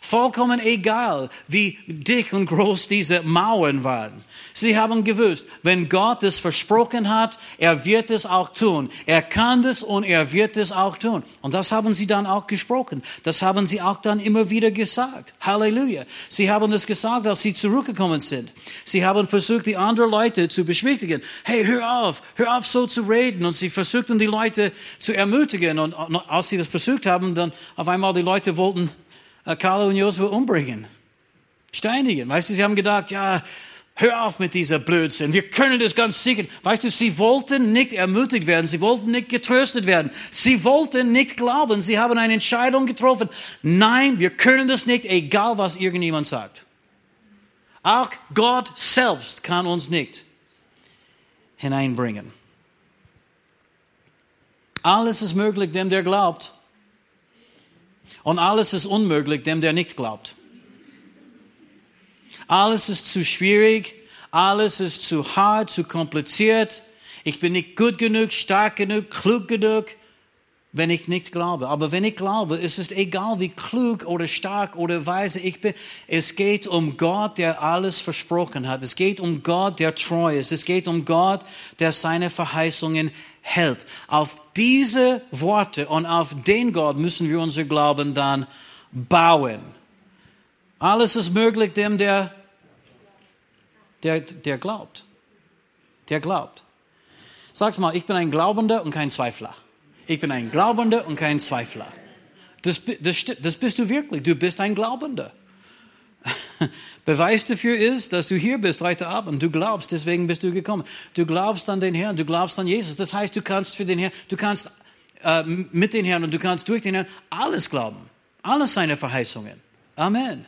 Vollkommen egal, wie dick und groß diese Mauern waren. Sie haben gewusst, wenn Gott es versprochen hat, er wird es auch tun. Er kann es und er wird es auch tun. Und das haben sie dann auch gesprochen. Das haben sie auch dann immer wieder gesagt. Halleluja. Sie haben es gesagt, als sie zurückgekommen sind. Sie haben versucht, die anderen Leute zu beschwichtigen. Hey, hör auf, hör auf so zu reden. Und sie versuchten, die Leute zu ermutigen. Und als sie das versucht haben, dann auf einmal die Leute wollten Kaleb und Josua umbringen. Steinigen. Weißt du, sie haben gedacht, ja, hör auf mit dieser Blödsinn. Wir können das ganz sicher. Weißt du, sie wollten nicht ermutigt werden. Sie wollten nicht getröstet werden. Sie wollten nicht glauben. Sie haben eine Entscheidung getroffen. Nein, wir können das nicht, egal was irgendjemand sagt. Auch Gott selbst kann uns nicht hineinbringen. Alles ist möglich dem, der glaubt. Und alles ist unmöglich dem, der nicht glaubt. Alles ist zu schwierig, alles ist zu hart, zu kompliziert. Ich bin nicht gut genug, stark genug, klug genug, wenn ich nicht glaube. Aber wenn ich glaube, ist es egal, wie klug oder stark oder weise ich bin. Es geht um Gott, der alles versprochen hat. Es geht um Gott, der treu ist. Es geht um Gott, der seine Verheißungen hält. Auf diese Worte und auf den Gott müssen wir unser Glauben dann bauen. Alles ist möglich dem, der, der, der glaubt. Der glaubt. Sag's mal, ich bin ein Glaubender und kein Zweifler. Ich bin ein Glaubender und kein Zweifler. Das, das, das bist du wirklich. Du bist ein Glaubender. Beweis dafür ist, dass du hier bist heute Abend. Du glaubst, deswegen bist du gekommen. Du glaubst an den Herrn, du glaubst an Jesus. Das heißt, du kannst für den Herrn, du kannst äh, mit den Herrn und du kannst durch den Herrn alles glauben. Alles seine Verheißungen. Amen.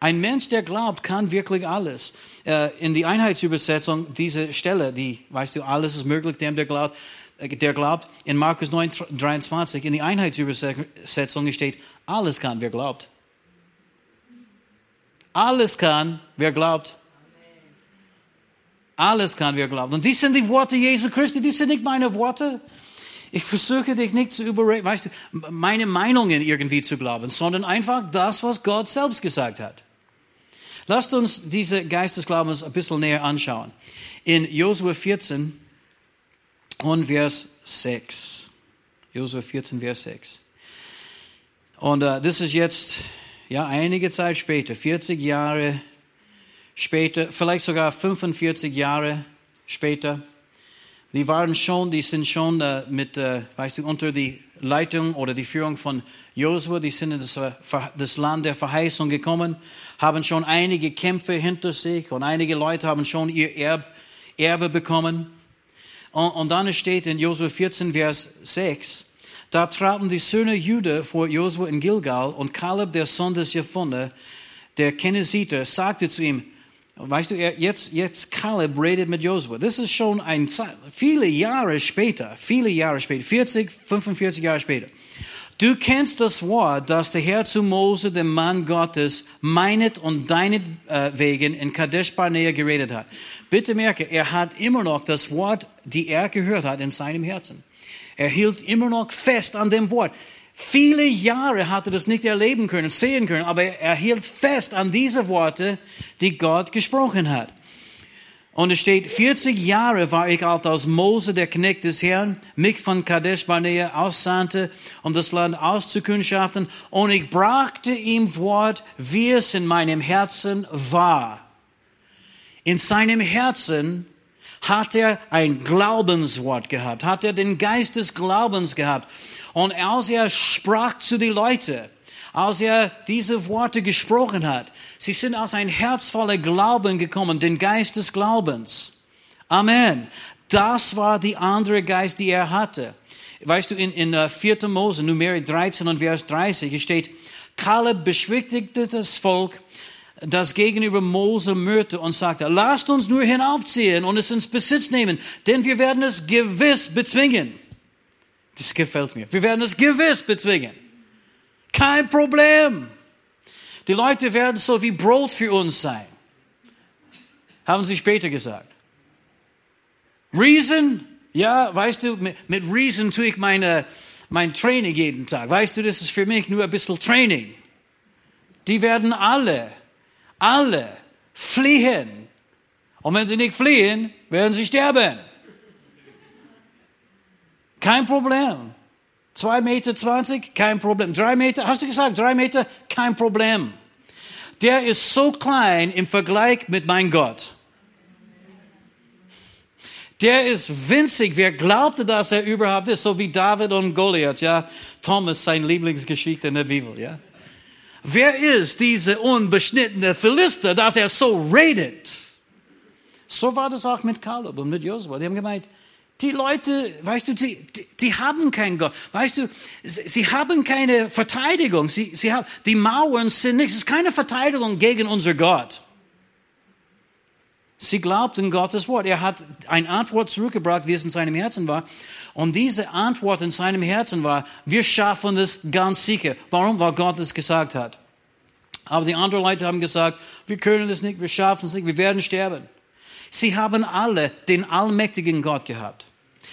Ein Mensch, der glaubt, kann wirklich alles. Äh, in die Einheitsübersetzung, diese Stelle, die, weißt du, alles ist möglich, dem der glaubt, äh, der glaubt, in Markus 9, 23, in die Einheitsübersetzung steht, alles kann, wer glaubt. Alles kann, wer glaubt. Alles kann, wer glaubt. Und dies sind die Worte Jesu Christi, dies sind nicht meine Worte. Ich versuche dich nicht zu überreden, weißt du, meine Meinungen irgendwie zu glauben, sondern einfach das, was Gott selbst gesagt hat. Lasst uns diese Geistesglaubens ein bisschen näher anschauen. In Josua 14 und Vers 6. Josua 14, Vers 6. Und uh, das ist jetzt ja, einige Zeit später, 40 Jahre später, vielleicht sogar 45 Jahre später, die waren schon, die sind schon äh, mit, äh, weißt du, unter die Leitung oder die Führung von Josua, die sind in das, das, Land der Verheißung gekommen, haben schon einige Kämpfe hinter sich und einige Leute haben schon ihr Erb, Erbe bekommen. Und, und dann steht in Josua 14, Vers 6, da traten die Söhne Jude vor Josua in Gilgal und Kaleb, der Sohn des Jephone, der Kenesiter, sagte zu ihm, weißt du, jetzt, jetzt Kaleb redet mit Josua. Das ist schon ein, viele Jahre später, viele Jahre später, 40, 45 Jahre später. Du kennst das Wort, das der Herr zu Mose, dem Mann Gottes, meinet und deinetwegen in Kadesh Barnea geredet hat. Bitte merke, er hat immer noch das Wort, die er gehört hat, in seinem Herzen. Er hielt immer noch fest an dem Wort. Viele Jahre hat er das nicht erleben können, sehen können, aber er hielt fest an diese Worte, die Gott gesprochen hat. Und es steht, 40 Jahre war ich alt, als Mose, der Knecht des Herrn, mich von Kadesh Barnea aussandte, um das Land auszukundschaften. Und ich brachte ihm Wort, wie es in meinem Herzen war. In seinem Herzen hat er ein Glaubenswort gehabt, hat er den Geist des Glaubens gehabt. Und als er sprach zu den Leuten, als er diese Worte gesprochen hat, sie sind aus ein Herz voller Glauben gekommen, den Geist des Glaubens. Amen. Das war die andere Geist, die er hatte. Weißt du, in, in uh, 4. Mose, Numeri 13 und Vers 30, steht, Kaleb beschwichtigte das Volk, das gegenüber Mose mürte und sagte, lasst uns nur hinaufziehen und es ins Besitz nehmen, denn wir werden es gewiss bezwingen. Das gefällt mir. Wir werden es gewiss bezwingen. Kein Problem. Die Leute werden so wie Brot für uns sein. Haben sie später gesagt. Reason? Ja, weißt du, mit, mit Reason tue ich meine, mein Training jeden Tag. Weißt du, das ist für mich nur ein bisschen Training. Die werden alle alle fliehen. Und wenn sie nicht fliehen, werden sie sterben. Kein Problem. Zwei Meter zwanzig, kein Problem. Drei Meter, hast du gesagt, drei Meter, kein Problem. Der ist so klein im Vergleich mit mein Gott. Der ist winzig. Wer glaubte, dass er überhaupt ist? So wie David und Goliath, ja. Thomas, sein Lieblingsgeschichte in der Bibel, ja. Wer ist diese unbeschnittene Philister, dass er so redet? So war das auch mit Kaleb und mit Josua. Die haben gemeint, die Leute, weißt du, die, die haben keinen Gott. Weißt du, sie, sie haben keine Verteidigung. Sie, sie haben, die Mauern sind nichts. Es ist keine Verteidigung gegen unser Gott. Sie glaubten Gottes Wort. Er hat eine Antwort zurückgebracht, wie es in seinem Herzen war. Und diese Antwort in seinem Herzen war, wir schaffen es ganz sicher. Warum? Weil Gott es gesagt hat. Aber die anderen Leute haben gesagt, wir können es nicht, wir schaffen es nicht, wir werden sterben. Sie haben alle den allmächtigen Gott gehabt.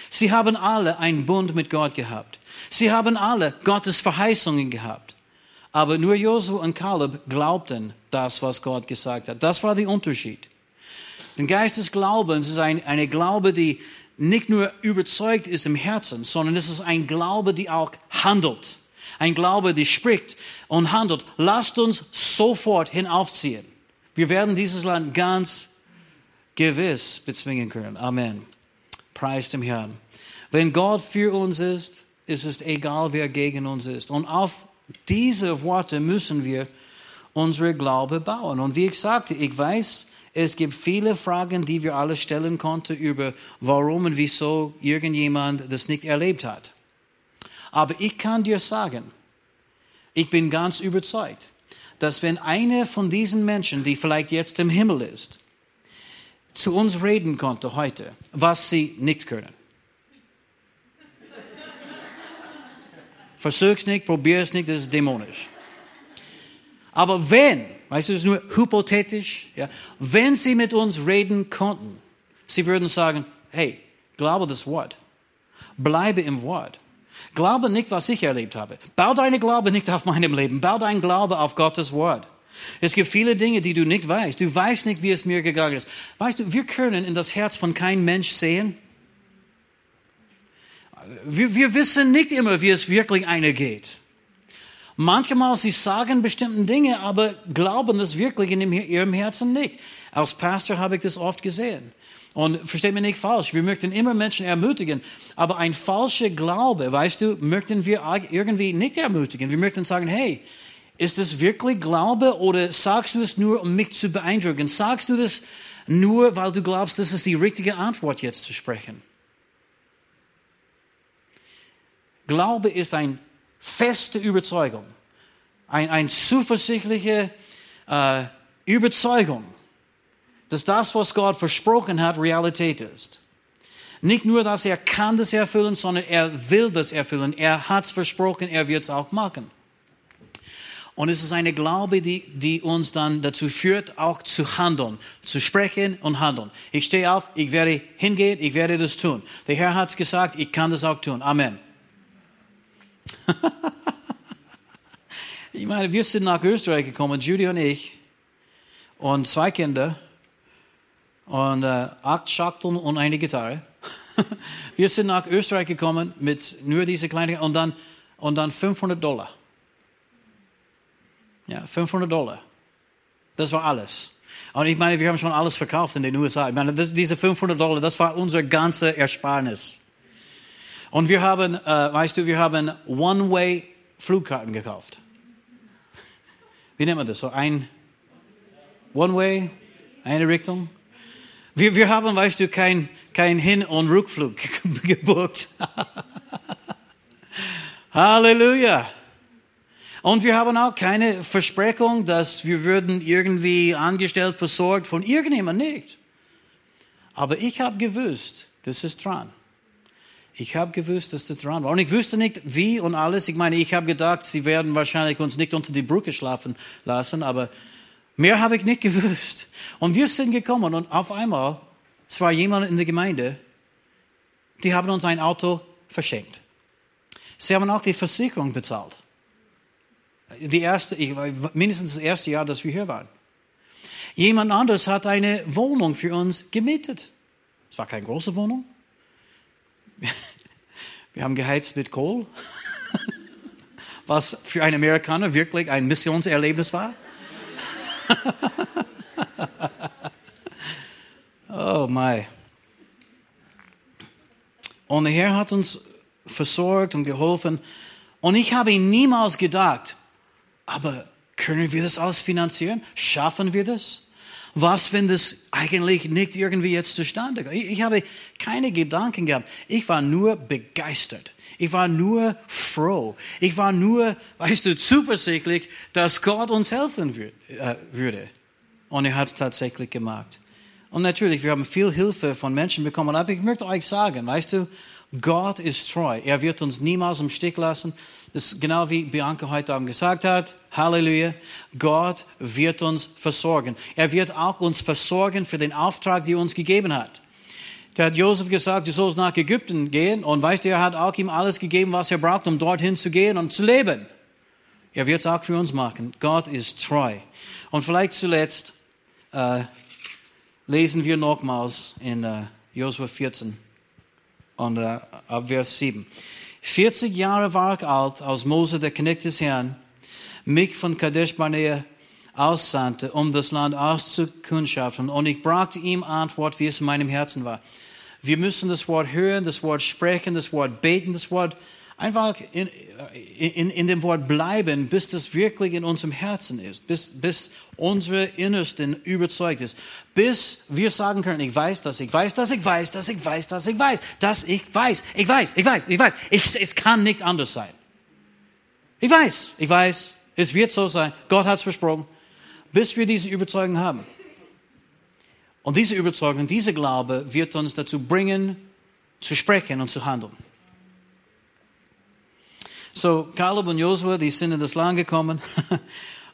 Sie haben alle einen Bund mit Gott gehabt. Sie haben alle Gottes Verheißungen gehabt. Aber nur Josua und Kaleb glaubten das, was Gott gesagt hat. Das war der Unterschied. Der Geist des Glaubens ist ein, eine Glaube, die nicht nur überzeugt ist im Herzen, sondern es ist ein Glaube, die auch handelt. Ein Glaube, die spricht und handelt. Lasst uns sofort hinaufziehen. Wir werden dieses Land ganz gewiss bezwingen können. Amen. Preis dem Herrn. Wenn Gott für uns ist, ist es egal, wer gegen uns ist. Und auf diese Worte müssen wir unsere Glaube bauen. Und wie ich sagte, ich weiß, es gibt viele Fragen, die wir alle stellen konnten über warum und wieso irgendjemand das nicht erlebt hat. Aber ich kann dir sagen, ich bin ganz überzeugt, dass wenn einer von diesen Menschen, die vielleicht jetzt im Himmel ist, zu uns reden konnte heute, was sie nicht können. Versuch's nicht, probier es nicht, das ist dämonisch. Aber wenn, weißt du, das ist nur hypothetisch, ja, wenn sie mit uns reden konnten, sie würden sagen, hey, glaube das Wort. Bleibe im Wort. Glaube nicht, was ich erlebt habe. Bau deine Glaube nicht auf meinem Leben. Bau dein Glaube auf Gottes Wort. Es gibt viele Dinge, die du nicht weißt. Du weißt nicht, wie es mir gegangen ist. Weißt du, wir können in das Herz von keinem Mensch sehen. Wir, wir wissen nicht immer, wie es wirklich einer geht. Manchmal sie sagen bestimmte Dinge, aber glauben das wirklich in ihrem Herzen nicht. Als Pastor habe ich das oft gesehen. Und versteht mich nicht falsch, wir möchten immer Menschen ermutigen, aber ein falscher Glaube, weißt du, möchten wir irgendwie nicht ermutigen. Wir möchten sagen, hey, ist das wirklich Glaube oder sagst du das nur, um mich zu beeindrucken? Sagst du das nur, weil du glaubst, das ist die richtige Antwort jetzt zu sprechen? Glaube ist eine feste Überzeugung, eine ein zuversichtliche äh, Überzeugung, dass das, was Gott versprochen hat, Realität ist. Nicht nur, dass er kann das erfüllen, sondern er will das erfüllen. Er hat es versprochen, er wird es auch machen. Und es ist eine Glaube, die, die uns dann dazu führt, auch zu handeln, zu sprechen und handeln. Ich stehe auf, ich werde hingehen, ich werde das tun. Der Herr hat es gesagt, ich kann das auch tun. Amen. ich meine, wir sind nach Österreich gekommen, Judy und ich, und zwei Kinder, und äh, acht Schachteln und eine Gitarre. wir sind nach Österreich gekommen mit nur diese kleinen, und dann, und dann 500 Dollar. Ja, 500 Dollar. Das war alles. Und ich meine, wir haben schon alles verkauft in den USA. Ich meine, das, diese 500 Dollar, das war unser ganze Ersparnis. Und wir haben, äh, weißt du, wir haben One-Way-Flugkarten gekauft. Wie nennt man das? So ein One-Way, eine Richtung. Wir, wir haben, weißt du, kein, kein Hin- und Rückflug gebucht. Halleluja. Und wir haben auch keine Versprechung, dass wir würden irgendwie angestellt, versorgt von irgendjemand nicht. Aber ich habe gewusst, das ist dran. Ich habe gewusst, dass das dran war. Und ich wusste nicht, wie und alles. Ich meine, ich habe gedacht, sie werden wahrscheinlich uns nicht unter die Brücke schlafen lassen, aber mehr habe ich nicht gewusst. Und wir sind gekommen und auf einmal, es war jemand in der Gemeinde, die haben uns ein Auto verschenkt. Sie haben auch die Versicherung bezahlt. Die erste, mindestens das erste Jahr, dass wir hier waren. Jemand anderes hat eine Wohnung für uns gemietet. Es war keine große Wohnung, wir haben geheizt mit Kohl, was für einen Amerikaner wirklich ein Missionserlebnis war. oh my. Und der Herr hat uns versorgt und geholfen. Und ich habe niemals gedacht, aber können wir das alles finanzieren? Schaffen wir das? Was, wenn das eigentlich nicht irgendwie jetzt zustande kommt? Ich, ich habe keine Gedanken gehabt. Ich war nur begeistert. Ich war nur froh. Ich war nur, weißt du, zuversichtlich, dass Gott uns helfen äh, würde. Und er hat es tatsächlich gemacht. Und natürlich, wir haben viel Hilfe von Menschen bekommen. Aber ich möchte euch sagen, weißt du, Gott ist treu. Er wird uns niemals im Stich lassen. Das ist genau wie Bianca heute Abend gesagt hat. Halleluja. Gott wird uns versorgen. Er wird auch uns versorgen für den Auftrag, den er uns gegeben hat. Der hat Josef gesagt, du sollst nach Ägypten gehen. Und weißt du, er hat auch ihm alles gegeben, was er braucht, um dorthin zu gehen und zu leben. Er wird es auch für uns machen. Gott ist treu. Und vielleicht zuletzt äh, lesen wir nochmals in äh, Josua 14 und äh, ab Vers 7. 40 Jahre war ich alt, als Mose, der Knecht des Herrn, mich von Kadesh Barnea aussandte, um das Land auszukundschaften. Und ich brachte ihm Antwort, wie es in meinem Herzen war. Wir müssen das Wort hören, das Wort sprechen, das Wort beten, das Wort einfach in, in, in dem Wort bleiben, bis das wirklich in unserem Herzen ist, bis, bis unsere Innersten überzeugt ist, bis wir sagen können, ich weiß, dass ich weiß, dass ich weiß, dass ich weiß, dass ich weiß, dass ich weiß, ich weiß, ich weiß, ich weiß, ich, es kann nicht anders sein. Ich weiß, ich weiß, es wird so sein, Gott hat es versprochen, bis wir diese Überzeugung haben. Und diese Überzeugung, dieser Glaube wird uns dazu bringen, zu sprechen und zu handeln. So, Caleb und Josua, die sind in das Land gekommen.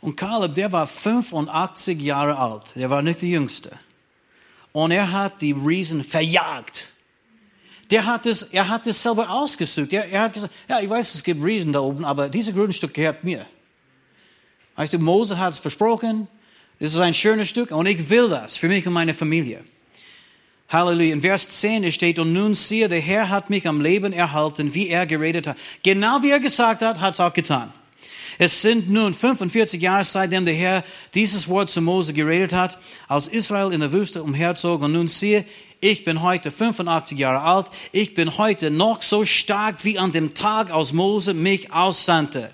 Und Caleb, der war 85 Jahre alt. Der war nicht der Jüngste. Und er hat die Riesen verjagt. Der hat es, er hat es selber ausgesucht. Er, er hat gesagt, ja, ich weiß, es gibt Riesen da oben, aber dieses Grundstück gehört mir. Weißt du, Mose hat es versprochen. Es ist ein schönes Stück und ich will das für mich und meine Familie. Halleluja. In Vers 10 steht, und nun siehe, der Herr hat mich am Leben erhalten, wie er geredet hat. Genau wie er gesagt hat, hat es auch getan. Es sind nun 45 Jahre seitdem der Herr dieses Wort zu Mose geredet hat, als Israel in der Wüste umherzog. Und nun siehe, ich bin heute 85 Jahre alt. Ich bin heute noch so stark wie an dem Tag, als Mose mich aussandte.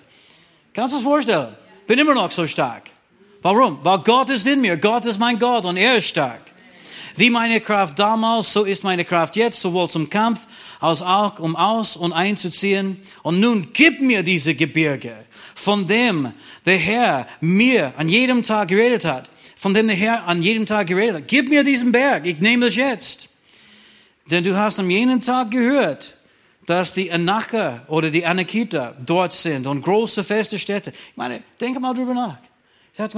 Kannst du es vorstellen? Bin immer noch so stark. Warum? Weil Gott ist in mir. Gott ist mein Gott und er ist stark. Wie meine Kraft damals, so ist meine Kraft jetzt, sowohl zum Kampf als auch um aus und einzuziehen. Und nun gib mir diese Gebirge, von dem der Herr mir an jedem Tag geredet hat, von dem der Herr an jedem Tag geredet hat. Gib mir diesen Berg, ich nehme das jetzt. Denn du hast am jenen Tag gehört, dass die Anacher oder die Anakita dort sind und große feste Städte. Ich meine, denke mal drüber nach.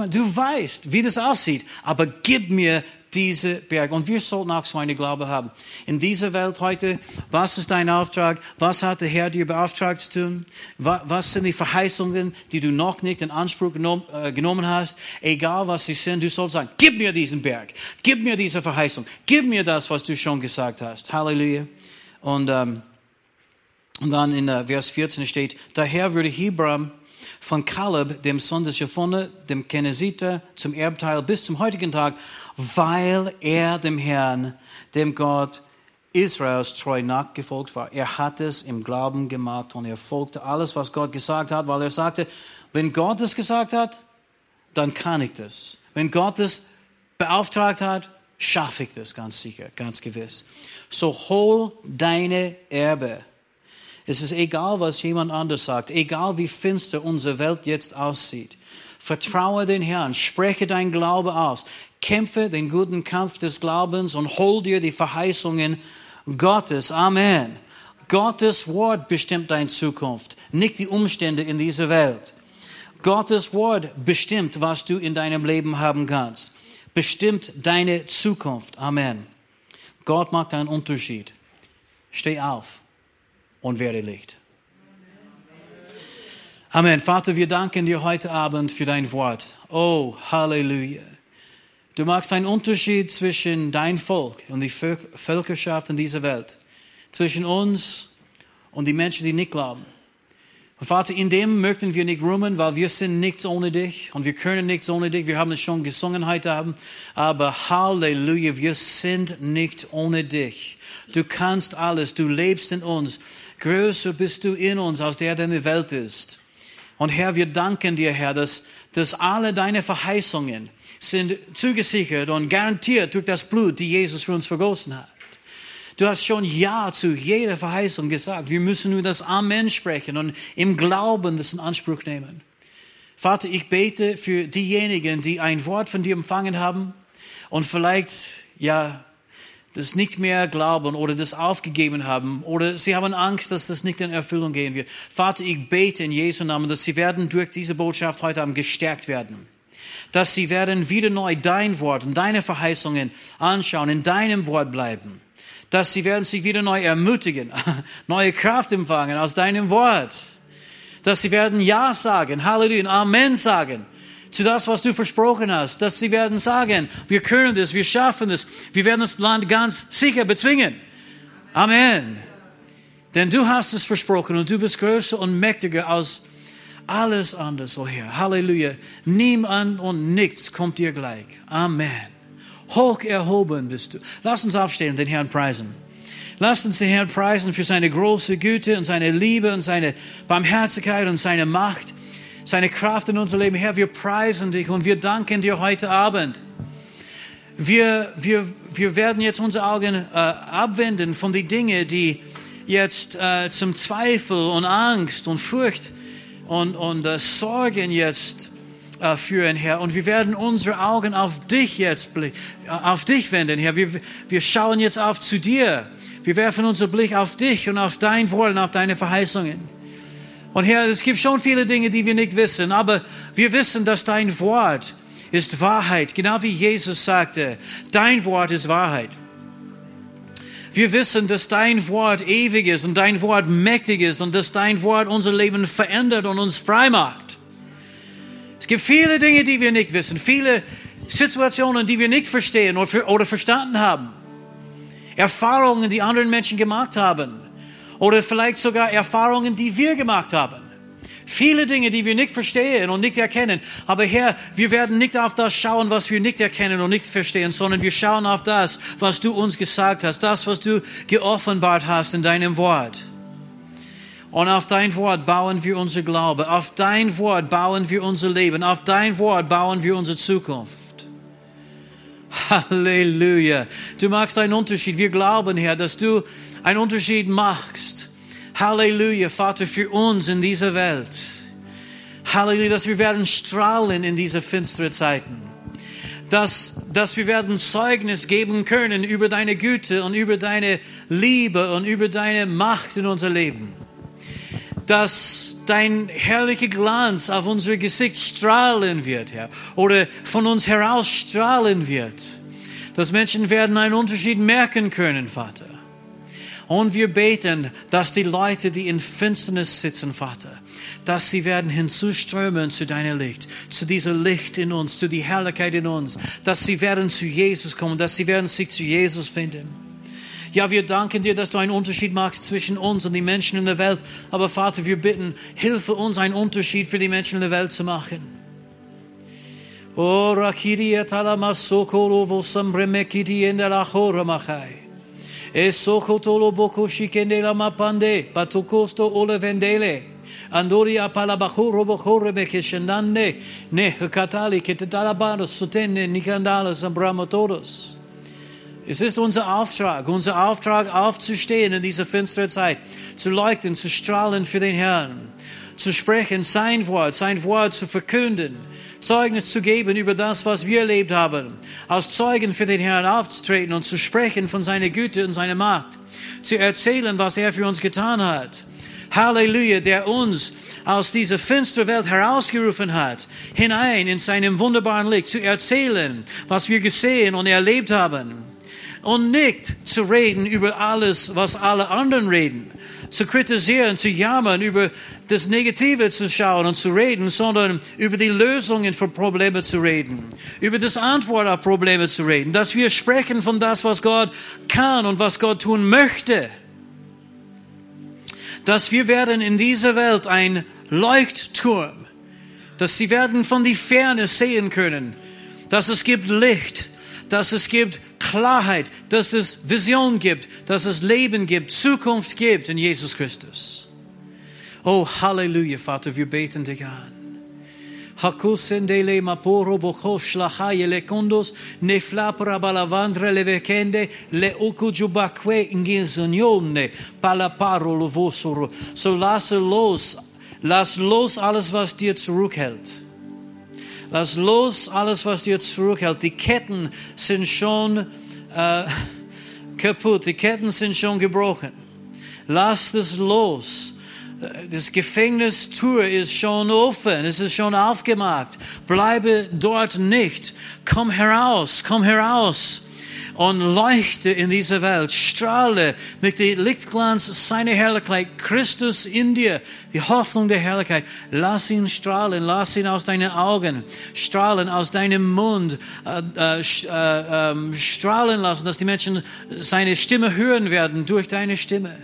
Du weißt, wie das aussieht, aber gib mir diese Berg. Und wir sollten auch so eine Glaube haben. In dieser Welt heute, was ist dein Auftrag? Was hat der Herr dir beauftragt zu tun? Was sind die Verheißungen, die du noch nicht in Anspruch äh, genommen hast? Egal was sie sind, du sollst sagen, gib mir diesen Berg. Gib mir diese Verheißung. Gib mir das, was du schon gesagt hast. Halleluja. Und, ähm, und dann in äh, Vers 14 steht, daher würde Hebram von Kaleb, dem Sohn des Jephone, dem Kenesiter, zum Erbteil bis zum heutigen Tag, weil er dem Herrn, dem Gott Israels treu nachgefolgt war. Er hat es im Glauben gemacht und er folgte alles, was Gott gesagt hat, weil er sagte, wenn Gott es gesagt hat, dann kann ich das. Wenn Gott es beauftragt hat, schaffe ich das ganz sicher, ganz gewiss. So hol deine Erbe. Es ist egal, was jemand anders sagt, egal wie finster unsere Welt jetzt aussieht. Vertraue den Herrn, spreche dein Glaube aus, kämpfe den guten Kampf des Glaubens und hol dir die Verheißungen Gottes. Amen. Gottes Wort bestimmt deine Zukunft, nicht die Umstände in dieser Welt. Gottes Wort bestimmt, was du in deinem Leben haben kannst. Bestimmt deine Zukunft. Amen. Gott macht einen Unterschied. Steh auf und werde Licht. Amen. Vater, wir danken dir heute Abend für dein Wort. Oh, Halleluja. Du machst einen Unterschied zwischen dein Volk und die Völkerschaft in dieser Welt. Zwischen uns und die Menschen, die nicht glauben. Und Vater, in dem möchten wir nicht ruhen, weil wir sind nichts ohne dich und wir können nichts ohne dich. Wir haben es schon gesungen heute Abend. Aber Halleluja, wir sind nicht ohne dich. Du kannst alles, du lebst in uns. Größer bist du in uns, als der, der in der Welt ist. Und Herr, wir danken dir, Herr, dass, dass alle deine Verheißungen sind zugesichert und garantiert durch das Blut, die Jesus für uns vergossen hat. Du hast schon Ja zu jeder Verheißung gesagt. Wir müssen nur das Amen sprechen und im Glauben das in Anspruch nehmen. Vater, ich bete für diejenigen, die ein Wort von dir empfangen haben und vielleicht ja, das nicht mehr glauben oder das aufgegeben haben oder sie haben Angst, dass das nicht in Erfüllung gehen wird. Vater, ich bete in Jesu Namen, dass sie werden durch diese Botschaft heute Abend gestärkt werden. Dass sie werden wieder neu dein Wort und deine Verheißungen anschauen, in deinem Wort bleiben. Dass sie werden sich wieder neu ermutigen, neue Kraft empfangen aus deinem Wort. Dass sie werden Ja sagen, Halleluja, Amen sagen zu das, was du versprochen hast, dass sie werden sagen, wir können das, wir schaffen das, wir werden das Land ganz sicher bezwingen. Amen. Denn du hast es versprochen und du bist größer und mächtiger als alles andere, oh Herr. Halleluja. Niemand und nichts kommt dir gleich. Amen. Hoch erhoben bist du. Lass uns aufstehen und den Herrn preisen. Lass uns den Herrn preisen für seine große Güte und seine Liebe und seine Barmherzigkeit und seine Macht seine Kraft in unser Leben. Herr, wir preisen dich und wir danken dir heute Abend. Wir, wir, wir werden jetzt unsere Augen äh, abwenden von den Dingen, die jetzt äh, zum Zweifel und Angst und Furcht und, und äh, Sorgen jetzt äh, führen, Herr. Und wir werden unsere Augen auf dich jetzt, äh, auf dich wenden, Herr. Wir, wir schauen jetzt auf zu dir. Wir werfen unseren Blick auf dich und auf dein Wollen, auf deine Verheißungen. Und Herr, es gibt schon viele Dinge, die wir nicht wissen, aber wir wissen, dass dein Wort ist Wahrheit, genau wie Jesus sagte, dein Wort ist Wahrheit. Wir wissen, dass dein Wort ewig ist und dein Wort mächtig ist und dass dein Wort unser Leben verändert und uns frei macht. Es gibt viele Dinge, die wir nicht wissen, viele Situationen, die wir nicht verstehen oder verstanden haben. Erfahrungen, die andere Menschen gemacht haben oder vielleicht sogar Erfahrungen, die wir gemacht haben. Viele Dinge, die wir nicht verstehen und nicht erkennen. Aber Herr, wir werden nicht auf das schauen, was wir nicht erkennen und nicht verstehen, sondern wir schauen auf das, was du uns gesagt hast, das, was du geoffenbart hast in deinem Wort. Und auf dein Wort bauen wir unser Glaube. Auf dein Wort bauen wir unser Leben. Auf dein Wort bauen wir unsere Zukunft. Halleluja. Du machst einen Unterschied. Wir glauben, Herr, dass du einen Unterschied machst. Halleluja, Vater, für uns in dieser Welt. Halleluja, dass wir werden strahlen in diese finstere Zeiten. Dass, dass wir werden Zeugnis geben können über deine Güte und über deine Liebe und über deine Macht in unser Leben. Dass dein herrlicher Glanz auf unser Gesicht strahlen wird, Herr, oder von uns heraus strahlen wird. Dass Menschen werden einen Unterschied merken können, Vater. Und wir beten, dass die Leute, die in Finsternis sitzen, Vater, dass sie werden hinzuströmen zu deinem Licht, zu dieser Licht in uns, zu die Herrlichkeit in uns, dass sie werden zu Jesus kommen, dass sie werden sich zu Jesus finden. Ja, wir danken dir, dass du einen Unterschied machst zwischen uns und den Menschen in der Welt. Aber Vater, wir bitten, hilfe uns, einen Unterschied für die Menschen in der Welt zu machen. Oh, rakiri etalamasokolo vosambremekiti in der Achoramachai. E sokotolo boko shikende la mapande, patokosto ole vendele. Andori apalabahuro bohore bekeshendande, ne katali ketetalabados sutene nikandala sambramatodos. Es ist unser Auftrag, unser Auftrag aufzustehen in dieser finsteren Zeit, zu leuchten, zu strahlen für den Herrn, zu sprechen, sein Wort, sein Wort zu verkünden, Zeugnis zu geben über das, was wir erlebt haben, als Zeugen für den Herrn aufzutreten und zu sprechen von seiner Güte und seiner Macht, zu erzählen, was er für uns getan hat. Halleluja, der uns aus dieser finsteren Welt herausgerufen hat, hinein in seinem wunderbaren Licht, zu erzählen, was wir gesehen und erlebt haben. Und nicht zu reden über alles, was alle anderen reden, zu kritisieren, zu jammern, über das Negative zu schauen und zu reden, sondern über die Lösungen für Probleme zu reden, über das Antwort auf Probleme zu reden, dass wir sprechen von das, was Gott kann und was Gott tun möchte. Dass wir werden in dieser Welt ein Leuchtturm, dass sie werden von die Ferne sehen können, dass es gibt Licht, dass es gibt Klarheit, dass es Vision gibt, dass es Leben gibt, Zukunft gibt in Jesus Christus. Oh, Halleluja, Vater, wir beten dich an. Hakusendele maporo bochosh lahaye le kondos ne flapra balavandre le vekende le okujubakwe ingizonione palaparo lo vosoro. So lasse los, lass los alles, was dir zurückhält. Lass los alles, was dir zurückhält. Die Ketten sind schon äh, kaputt, die Ketten sind schon gebrochen. Lasst es los. Das Gefängnistür ist schon offen, es ist schon aufgemacht. Bleibe dort nicht. Komm heraus, komm heraus und leuchte in dieser Welt. Strahle mit dem Lichtglanz seiner Herrlichkeit. Christus in dir, die Hoffnung der Herrlichkeit. Lass ihn strahlen, lass ihn aus deinen Augen strahlen, aus deinem Mund äh, äh, äh, strahlen lassen, dass die Menschen seine Stimme hören werden durch deine Stimme.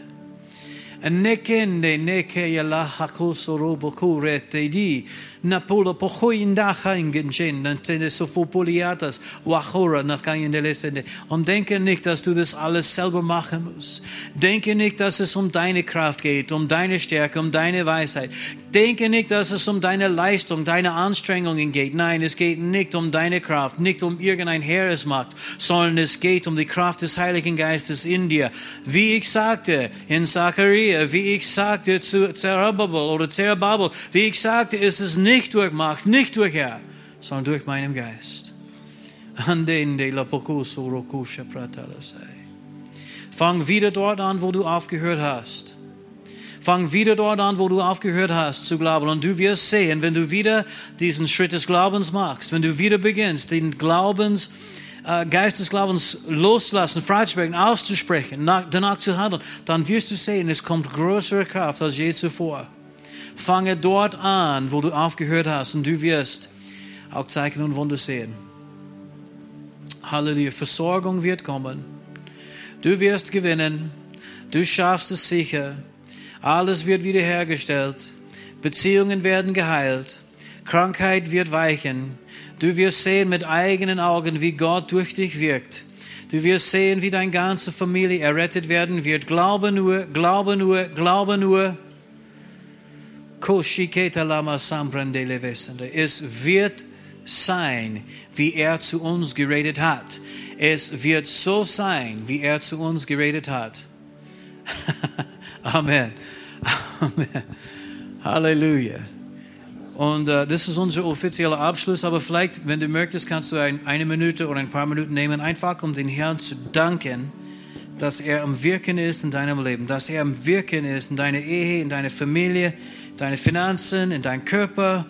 Nekende neke yala hakoso robo kurete di napolo pochoinda haingen nantende sofopoliatas wachora nach de lesende. Und denke nicht, dass du das alles selber machen musst. Denke nicht, dass es um deine Kraft geht, um deine Stärke, um deine Weisheit. Denke nicht, dass es um deine Leistung, deine Anstrengungen geht. Nein, es geht nicht um deine Kraft, nicht um irgendein Heeresmacht, sondern es geht um die Kraft des Heiligen Geistes in dir. Wie ich sagte in Zachariah, wie ich sagte zu Zerubbabel oder Zerubbabel, wie ich sagte, ist es nicht durch Macht, nicht durch Herr, sondern durch meinen Geist. Fang wieder dort an, wo du aufgehört hast. Fang wieder dort an, wo du aufgehört hast zu glauben. Und du wirst sehen, wenn du wieder diesen Schritt des Glaubens machst, wenn du wieder beginnst, den Glaubens, äh, Geist des Glaubens loszulassen, freizusprechen, auszusprechen, nach, danach zu handeln, dann wirst du sehen, es kommt größere Kraft als je zuvor. Fange dort an, wo du aufgehört hast, und du wirst auch Zeichen und Wunder sehen. Halleluja. Versorgung wird kommen. Du wirst gewinnen. Du schaffst es sicher. Alles wird wiederhergestellt. Beziehungen werden geheilt. Krankheit wird weichen. Du wirst sehen mit eigenen Augen, wie Gott durch dich wirkt. Du wirst sehen, wie deine ganze Familie errettet werden wird. Glaube nur, glaube nur, glaube nur. Es wird sein, wie er zu uns geredet hat. Es wird so sein, wie er zu uns geredet hat. Amen. Amen. Halleluja. Und äh, das ist unser offizieller Abschluss. Aber vielleicht, wenn du möchtest, kannst du ein, eine Minute oder ein paar Minuten nehmen, einfach um den Herrn zu danken, dass er am Wirken ist in deinem Leben, dass er am Wirken ist in deiner Ehe, in deiner Familie, deine Finanzen, in deinem Körper,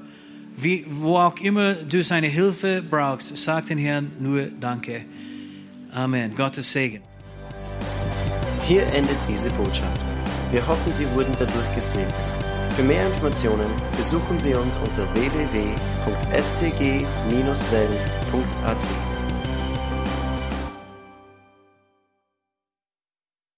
wie, wo auch immer du seine Hilfe brauchst. Sag den Herrn nur Danke. Amen. Gottes Segen. Hier endet diese Botschaft. Wir hoffen, Sie wurden dadurch gesegnet. Für mehr Informationen besuchen Sie uns unter www.fcg-wells.at.